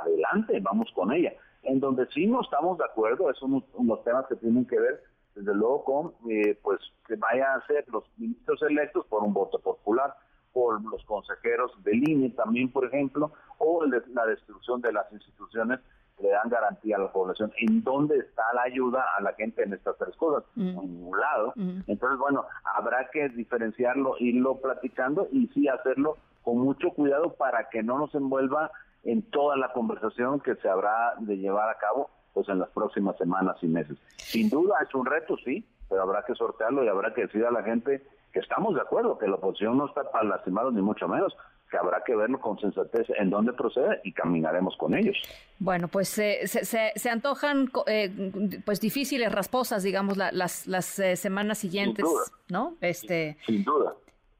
adelante, vamos con ella. En donde sí no estamos de acuerdo, esos son unos temas que tienen que ver, desde luego, con eh, pues que vayan a ser los ministros electos por un voto popular por los consejeros del INE también, por ejemplo, o la destrucción de las instituciones que le dan garantía a la población. ¿En dónde está la ayuda a la gente en estas tres cosas? En ningún lado. Entonces, bueno, habrá que diferenciarlo, irlo platicando y sí hacerlo con mucho cuidado para que no nos envuelva en toda la conversación que se habrá de llevar a cabo pues en las próximas semanas y meses. Sin duda es un reto, sí, pero habrá que sortearlo y habrá que decir a la gente que estamos de acuerdo, que la oposición no está para lastimados ni mucho menos, que habrá que verlo con sensatez en dónde procede y caminaremos con ellos. Bueno, pues se, se, antojan eh, pues difíciles, rasposas, digamos, las, las eh, semanas siguientes, ¿no? Este, sin, duda.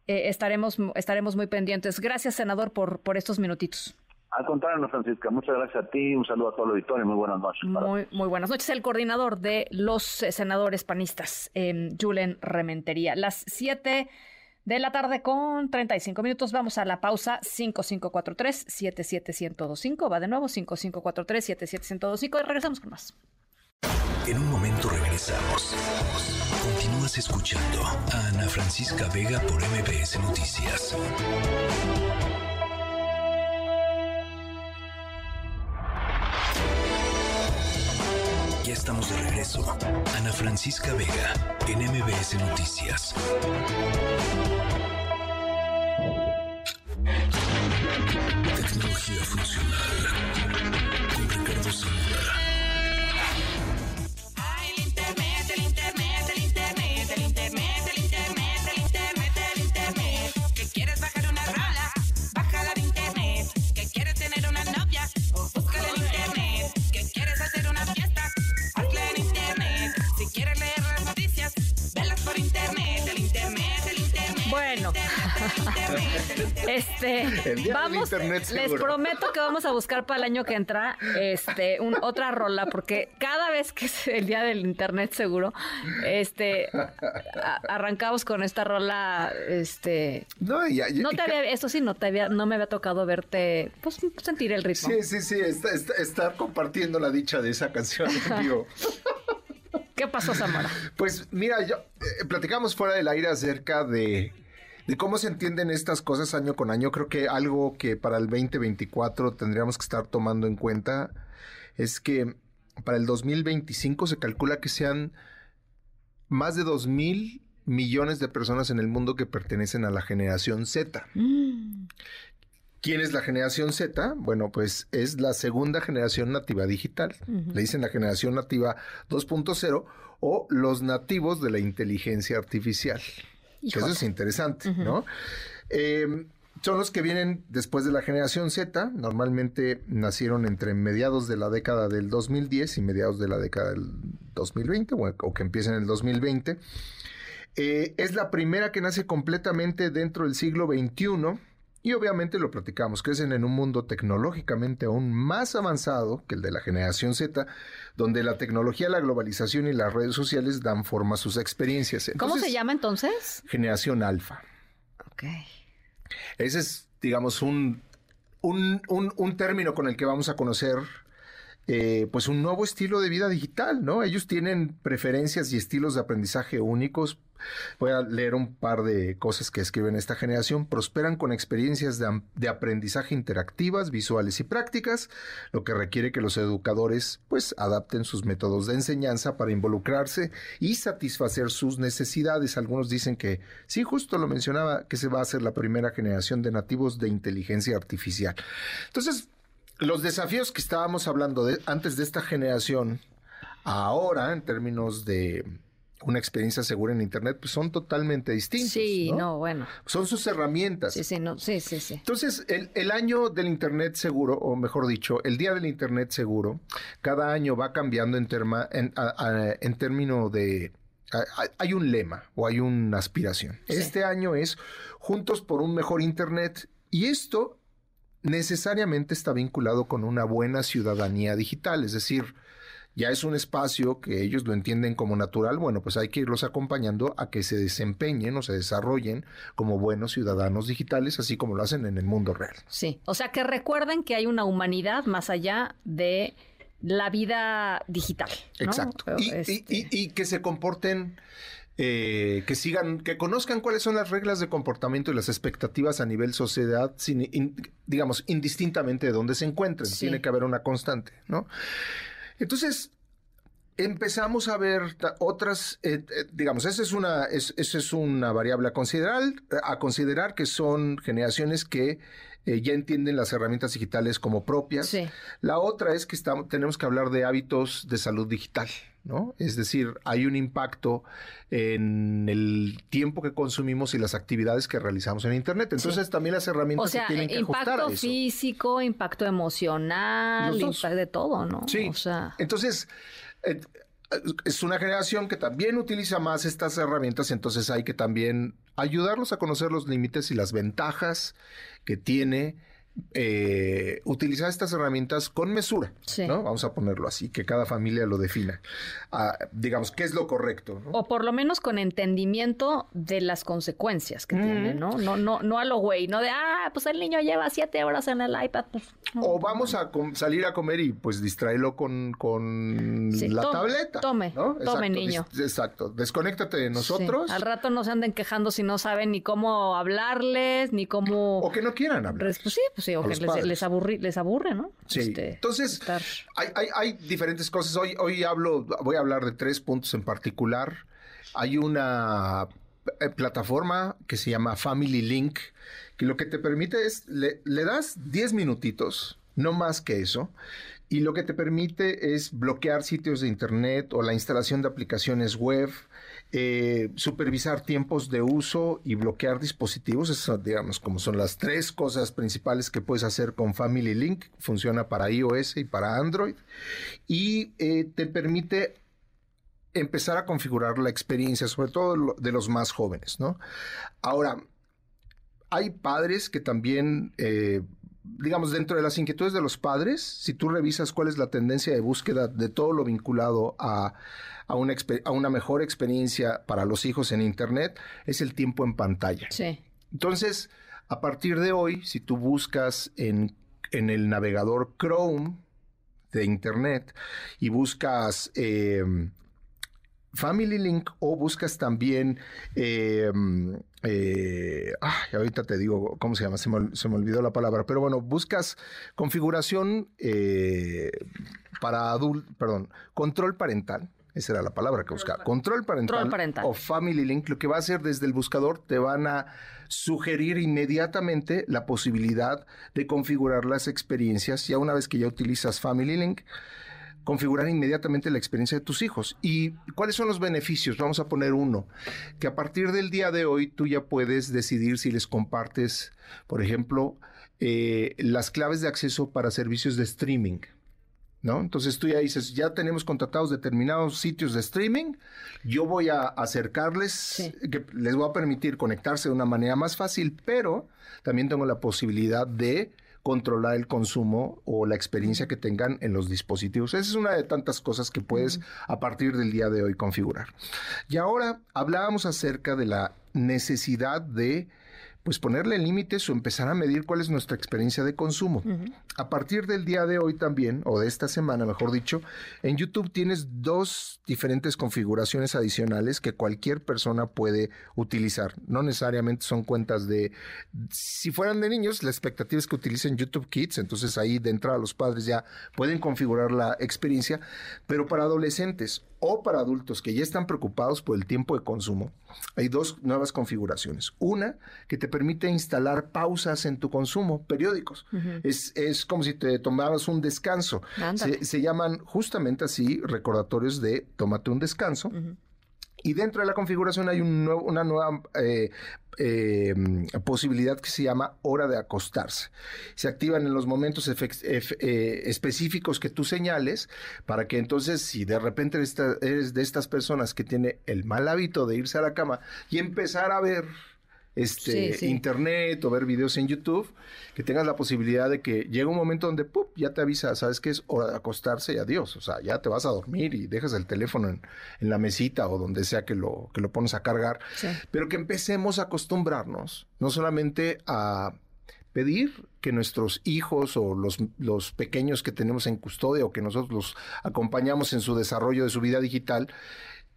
Eh, estaremos, estaremos muy pendientes. Gracias, senador, por, por estos minutitos. Al contrario, Francisca, muchas gracias a ti, un saludo a todo el auditorio muy buenas noches. Muy, muy buenas noches. El coordinador de los eh, senadores panistas, eh, Julen Rementería. Las 7 de la tarde con 35 minutos. Vamos a la pausa 5543-77125. Va de nuevo 5543-77125 y regresamos con más. En un momento regresamos. Continúas escuchando a Ana Francisca Vega por MBS Noticias. Estamos de regreso. Ana Francisca Vega, en MBS Noticias. Tecnología funcional. Con Ricardo Zamora. *laughs* este, El día del vamos, les prometo que vamos a buscar para el año que entra, este, un, otra rola, porque cada vez que es el día del internet seguro, este, a- arrancamos con esta rola, este, No, ya- ya- no te había, eso sí, no te había, no me había tocado verte, pues sentir el ritmo. Sí, sí, sí, está- está compartiendo la dicha de esa canción en vivo. *laughs* ¿Qué pasó, Zamora? Pues mira, yo eh, platicamos fuera del aire acerca de, de cómo se entienden estas cosas año con año. Creo que algo que para el 2024 tendríamos que estar tomando en cuenta es que para el 2025 se calcula que sean más de 2 mil millones de personas en el mundo que pertenecen a la generación Z. ¿Quién es la generación Z? Bueno, pues es la segunda generación nativa digital. Le dicen la generación nativa 2.0 o los nativos de la inteligencia artificial. Que eso Híjole. es interesante. ¿no? Eh, son los que vienen después de la generación Z. Normalmente nacieron entre mediados de la década del 2010 y mediados de la década del 2020 o, o que empiecen en el 2020. Eh, es la primera que nace completamente dentro del siglo XXI. Y obviamente lo platicamos, crecen en un mundo tecnológicamente aún más avanzado que el de la generación Z, donde la tecnología, la globalización y las redes sociales dan forma a sus experiencias. ¿Cómo se llama entonces? Generación alfa. Ok. Ese es, digamos, un, un, un- un término con el que vamos a conocer eh, pues un nuevo estilo de vida digital, ¿no? Ellos tienen preferencias y estilos de aprendizaje únicos. Voy a leer un par de cosas que escriben esta generación. Prosperan con experiencias de, aprendizaje interactivas, visuales y prácticas, lo que requiere que los educadores pues adapten sus métodos de enseñanza para involucrarse y satisfacer sus necesidades. Algunos dicen que, sí, justo lo mencionaba, que se va a hacer la primera generación de nativos de inteligencia artificial. Entonces, los desafíos que estábamos hablando de, antes de esta generación, ahora en términos de una experiencia segura en Internet, pues son totalmente distintos. Sí, ¿no? no, bueno. Son sus herramientas. Sí, sí, no, sí, sí, sí. Entonces, el, el año del Internet seguro, o mejor dicho, el día del Internet seguro, cada año va cambiando en, terma, en, a- a- en término de... a- Hay un lema o hay una aspiración. Sí. Este año es Juntos por un mejor Internet y esto necesariamente está vinculado con una buena ciudadanía digital, es decir, ya es un espacio que ellos lo entienden como natural, bueno, pues hay que irlos acompañando a que se desempeñen o se desarrollen como buenos ciudadanos digitales, así como lo hacen en el mundo real. Sí, o sea que recuerden que hay una humanidad más allá de la vida digital. ¿no? Exacto. Y, Este, y- y- y que se comporten, eh, que sigan, que conozcan cuáles son las reglas de comportamiento y las expectativas a nivel sociedad, sin, in- digamos, indistintamente de dónde se encuentren. Sí. Tiene que haber una constante, ¿no? Entonces, empezamos a ver otras, eh, eh, digamos, esa es una, es, esa es una variable a considerar, a considerar que son generaciones que eh, ya entienden las herramientas digitales como propias. La otra es que estamos, tenemos que hablar de hábitos de salud digital, ¿no? Es decir, hay un impacto en el tiempo que consumimos y las actividades que realizamos en Internet. Entonces, Sí. también las herramientas o sea, se tienen que ajustar a impacto eso. físico, impacto emocional, impacto de todo, ¿no? Sí. O sea, Entonces, eh, es una generación que también utiliza más estas herramientas, entonces hay que también ayudarlos a conocer los límites y las ventajas que tiene eh, utilizar estas herramientas con mesura, ¿no? Vamos a ponerlo así, que cada familia lo defina. Ah, digamos, ¿qué es lo correcto? ¿no? o por lo menos con entendimiento de las consecuencias que tiene, ¿no? No, no, no a lo güey, no de, ah, pues el niño lleva siete horas en el iPad, pues. no. O vamos a salir a comer y pues distraerlo con, con Sí, la tome, tableta. tome, ¿no? tome, Exacto, niño. Exacto. Desconéctate de nosotros. Sí, Al rato no se anden quejando si no saben ni cómo hablarles, ni cómo... O que no quieran hablar. Pues sí, pues sí, o A que les, padres. les, aburri- les aburre, ¿no? Sí. Este, Entonces, hay, hay, hay diferentes cosas. Hoy, hoy hablo, voy a hablar de tres puntos en particular. Hay una eh, plataforma que se llama Family Link, que lo que te permite es, le, le das 10 minutitos, no más que eso, y lo que te permite es bloquear sitios de internet o la instalación de aplicaciones web, eh, supervisar tiempos de uso y bloquear dispositivos. Esas, digamos, como son las tres cosas principales que puedes hacer con Family Link. Funciona para iOS y para Android. Y eh, te permite empezar a configurar la experiencia, sobre todo de los más jóvenes, ¿no? Ahora, hay padres que también, eh, digamos, dentro de las inquietudes de los padres, si tú revisas cuál es la tendencia de búsqueda de todo lo vinculado a, a una, a una mejor experiencia para los hijos en Internet, es el tiempo en pantalla. Sí. Entonces, a partir de hoy, si tú buscas en, en el navegador Chrome de Internet y buscas eh, Family Link o buscas también, eh, eh, ay, ahorita te digo cómo se llama, se me, se me olvidó la palabra, pero bueno, buscas configuración eh, para adultos, perdón, control parental. Esa era la palabra que buscaba. Control parental, Control parental. o Family Link, lo que va a hacer desde el buscador, te van a sugerir inmediatamente la posibilidad de configurar las experiencias. Ya una vez que ya utilizas Family Link, configurar inmediatamente la experiencia de tus hijos. ¿Y cuáles son los beneficios? Vamos a poner uno, que a partir del día de hoy tú ya puedes decidir si les compartes, por ejemplo, eh, las claves de acceso para servicios de streaming. ¿No? Entonces tú ya dices, ya tenemos contratados determinados sitios de streaming, yo voy a acercarles, que les voy a permitir conectarse de una manera más fácil, pero también tengo la posibilidad de controlar el consumo o la experiencia que tengan en los dispositivos. Esa es una de tantas cosas que puedes a partir del día de hoy configurar. Y ahora hablábamos acerca de la necesidad de pues ponerle límites o empezar a medir cuál es nuestra experiencia de consumo. A partir del día de hoy también, o de esta semana, mejor dicho, en YouTube tienes dos diferentes configuraciones adicionales que cualquier persona puede utilizar. No necesariamente son cuentas de... Si fueran de niños, la expectativa es que utilicen YouTube Kids, entonces ahí de entrada los padres ya pueden configurar la experiencia, pero para adolescentes o para adultos que ya están preocupados por el tiempo de consumo, hay dos nuevas configuraciones. Una que te permite instalar pausas en tu consumo periódicos. es, es, como si te tomaras un descanso. Se, se, llaman justamente así recordatorios de tómate un descanso. Y dentro de la configuración hay una nueva eh, eh, posibilidad que se llama hora de acostarse. Se activan en los momentos eh, específicos que tú señales para que entonces si de repente eres de estas personas que tiene el mal hábito de irse a la cama y empezar a ver este, internet o ver videos en YouTube, que tengas la posibilidad de que llegue un momento donde ¡pup! ya te avisa, sabes que es hora de acostarse y adiós, o sea, ya te vas a dormir y dejas el teléfono en, en la mesita o donde sea que lo, que lo pones a cargar, pero que empecemos a acostumbrarnos, no solamente a pedir que nuestros hijos o los, los pequeños que tenemos en custodia o que nosotros los acompañamos en su desarrollo de su vida digital,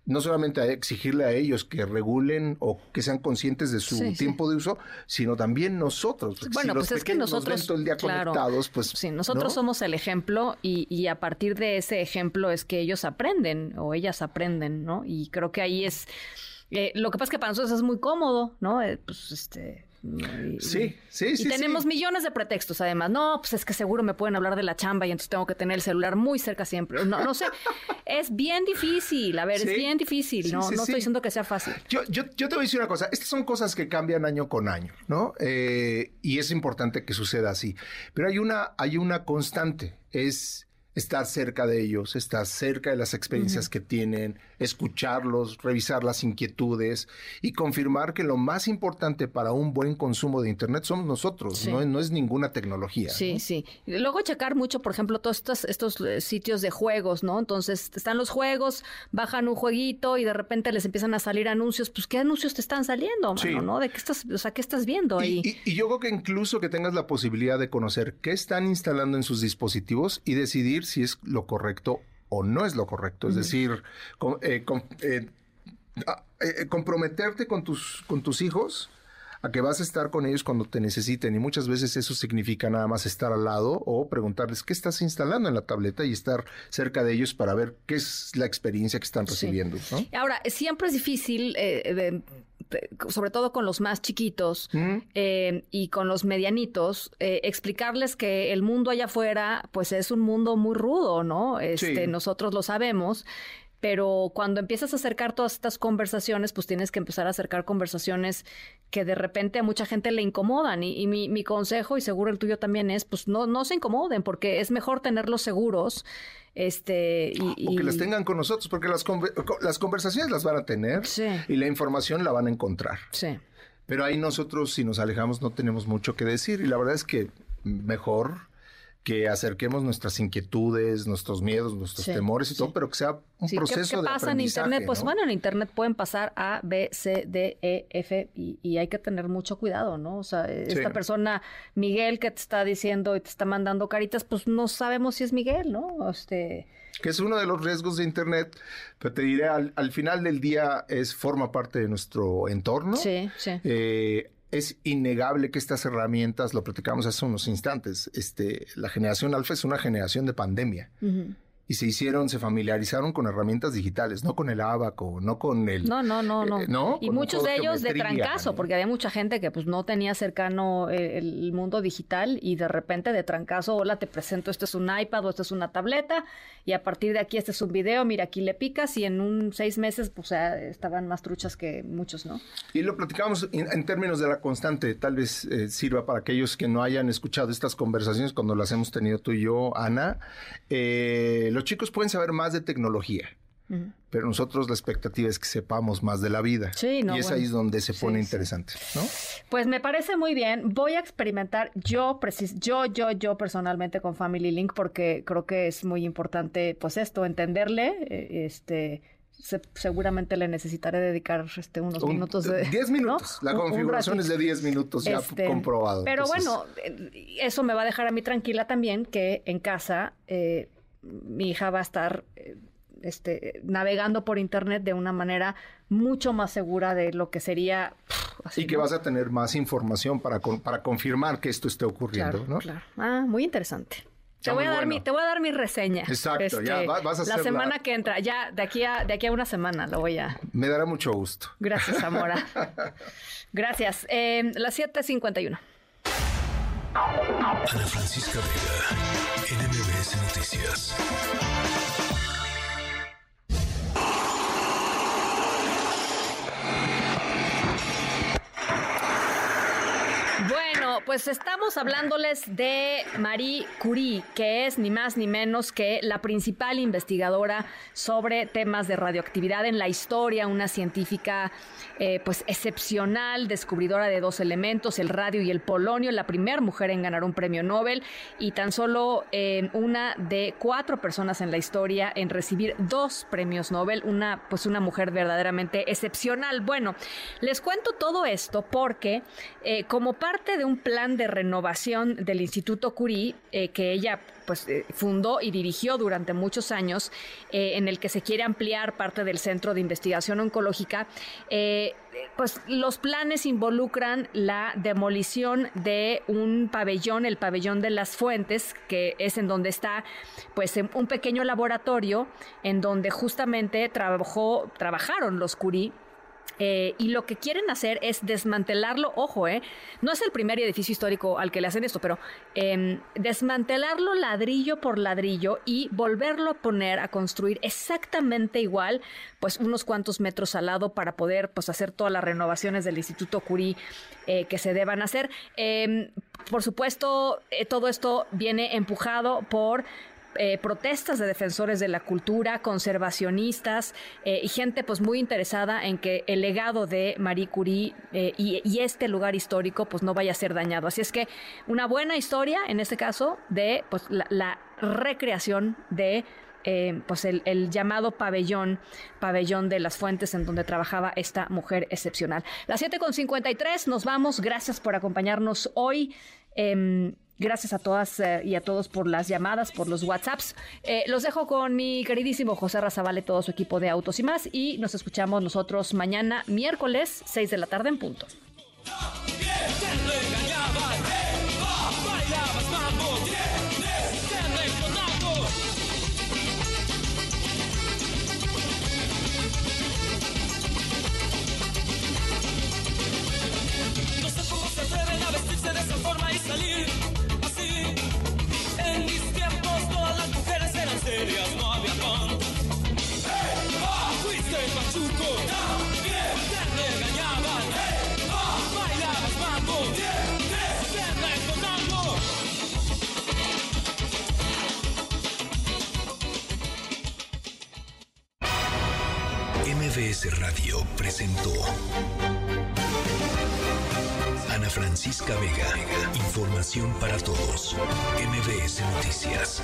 no solamente a exigirle a ellos que regulen o que sean conscientes de su tiempo de uso, sino también nosotros. Bueno, pues es que nosotros, todo el día conectados, pues... Sí, nosotros somos el ejemplo y, y, a partir de ese ejemplo es que ellos aprenden o ellas aprenden, ¿no? Y creo que ahí es... Eh, lo que pasa es que para nosotros es muy cómodo, ¿no? Eh, pues este sí, sí, sí. Y tenemos millones de pretextos, además. No, pues es que seguro me pueden hablar de la chamba y entonces tengo que tener el celular muy cerca siempre. No, no sé. *laughs* es bien difícil. A ver, es bien difícil. no, no estoy diciendo que sea fácil. Yo, yo, yo, te voy a decir una cosa. Estas son cosas que cambian año con año, ¿no? Eh, y es importante que suceda así. Pero hay una, hay una constante. Es estar cerca de ellos, estar cerca de las experiencias que tienen, escucharlos, revisar las inquietudes y confirmar que lo más importante para un buen consumo de Internet somos nosotros, no, no, es ninguna tecnología. Sí, sí. Luego checar mucho, por ejemplo, todos estos, estos eh, sitios de juegos, ¿no? Entonces están los juegos, bajan un jueguito y de repente les empiezan a salir anuncios. Pues, ¿qué anuncios te están saliendo, mano, no? ¿De qué estás, o sea, qué estás viendo ahí? y yo creo que incluso que tengas la posibilidad de conocer qué están instalando en sus dispositivos y decidir si es lo correcto o no es lo correcto. Es decir, eh, eh, ah, eh, comprometerte con tus, con tus hijos a que vas a estar con ellos cuando te necesiten y muchas veces eso significa nada más estar al lado o preguntarles qué estás instalando en la tableta y estar cerca de ellos para ver qué es la experiencia que están recibiendo. Ahora, siempre es difícil sobre todo con los más chiquitos eh, y con los medianitos, eh, explicarles que el mundo allá afuera, pues es un mundo muy rudo, ¿no? Este, Nosotros lo sabemos. Pero cuando empiezas a acercar todas estas conversaciones, pues tienes que empezar a acercar conversaciones que de repente a mucha gente le incomodan. Y, mi, mi, consejo, y seguro el tuyo también es, pues no, no se incomoden, porque es mejor tenerlos seguros este, y, O que las tengan con nosotros, porque las, las conversaciones las van a tener y la información la van a encontrar. Sí. Pero ahí nosotros, si nos alejamos, no tenemos mucho que decir. Y la verdad es que mejor que acerquemos nuestras inquietudes, nuestros miedos, nuestros temores y todo, pero que sea un proceso ¿Qué, qué pasa en Internet? Pues bueno, en Internet pueden pasar A, B, C, D, E, F y, hay que tener mucho cuidado, ¿no? O sea, esta persona, Miguel, que te está diciendo y te está mandando caritas, pues no sabemos si es Miguel, ¿no? Este que es uno de los riesgos de Internet, pero te diré, al, al final del día es forma parte de nuestro entorno. Sí, sí. Eh, es innegable que estas herramientas, lo platicamos hace unos instantes, este, la generación alfa es una generación de pandemia. Y se hicieron, se familiarizaron con herramientas digitales, no con el abaco, no con el... No, no, no, no. eh, ¿no? Y Con muchos de ellos de trancazo, porque había mucha gente que pues no tenía cercano eh, el mundo digital y de repente de trancazo, hola, te presento, este es un iPad o esta es una tableta y a partir de aquí este es un video, mira, aquí le picas y en un seis meses pues ya estaban más truchas que muchos, ¿no? Y lo platicamos en, en términos de la constante, tal vez eh, sirva para aquellos que no hayan escuchado estas conversaciones cuando las hemos tenido tú y yo, Ana. Eh, los chicos pueden saber más de tecnología. Pero nosotros la expectativa es que sepamos más de la vida. Sí, no, y es bueno. ahí donde se pone sí. interesante, ¿no? Pues me parece muy bien. Voy a experimentar yo, precis yo, yo, yo personalmente con Family Link porque creo que es muy importante, pues esto, entenderle. eh, Este, se- seguramente le necesitaré dedicar este unos Un- minutos de 10 minutos. ¿no? La Un- un configuración es de 10 minutos ya Este, comprobado. Pero Entonces, bueno, eh, eso me va a dejar a mí tranquila también que en casa eh, mi hija va a estar eh, este, navegando por internet de una manera mucho más segura de lo que sería. pff, así, y que ¿no? vas a tener más información para, con- para confirmar que esto esté ocurriendo, Claro, ¿no? claro. Ah, muy interesante. Te voy, a dar bueno. mi, te voy a dar mi reseña. Este, Exacto, ya va- vas a La hacer la- semana que entra, ya de aquí a, de aquí a una semana lo voy a. Me dará mucho gusto. Gracias, *laughs* Zamora. Gracias. Eh, las 7:51. Ana Francisca Vega, NMBS Noticias. Pues estamos hablándoles de Marie Curie, que es ni más ni menos que la principal investigadora sobre temas de radioactividad en la historia, una científica eh, pues excepcional, descubridora de dos elementos, el radio y el polonio, la primera mujer en ganar un premio Nobel y tan solo eh, una de cuatro personas en la historia en recibir dos premios Nobel, una pues una mujer verdaderamente excepcional. Bueno, les cuento todo esto porque eh, como parte de un plan de renovación del Instituto Curie eh, que ella pues eh, fundó y dirigió durante muchos años, eh, en el que se quiere ampliar parte del Centro de Investigación Oncológica, pues los planes involucran la demolición de un pabellón, el pabellón de las fuentes, que es en donde está pues un pequeño laboratorio en donde justamente trabajó, trabajaron los Curie eh, y lo que quieren hacer es desmantelarlo, ojo, eh, no es el primer edificio histórico al que le hacen esto, pero eh, desmantelarlo ladrillo por ladrillo y volverlo a poner a construir exactamente igual, pues unos cuantos metros al lado para poder pues hacer todas las renovaciones del Instituto Curie eh, que se deban hacer. Eh, por supuesto, eh, todo esto viene empujado por eh, protestas de defensores de la cultura, conservacionistas eh, y gente pues muy interesada en que el legado de Marie Curie eh, y, este lugar histórico pues no vaya a ser dañado. Así es que una buena historia en este caso de pues la, recreación de pues el llamado pabellón, pabellón de las fuentes en donde trabajaba esta mujer excepcional. Las 7.53, nos vamos. Gracias por acompañarnos hoy. Em, Gracias a todas eh, y a todos por las llamadas, por los WhatsApps. Eh, los dejo con mi queridísimo José Razabale, todo su equipo de autos y más. Y nos escuchamos nosotros mañana, miércoles, 6 de la tarde en punto. De esa forma y salir Fuiste. MBS Radio presentó Ana Francisca Vega. Información para todos. MBS Noticias.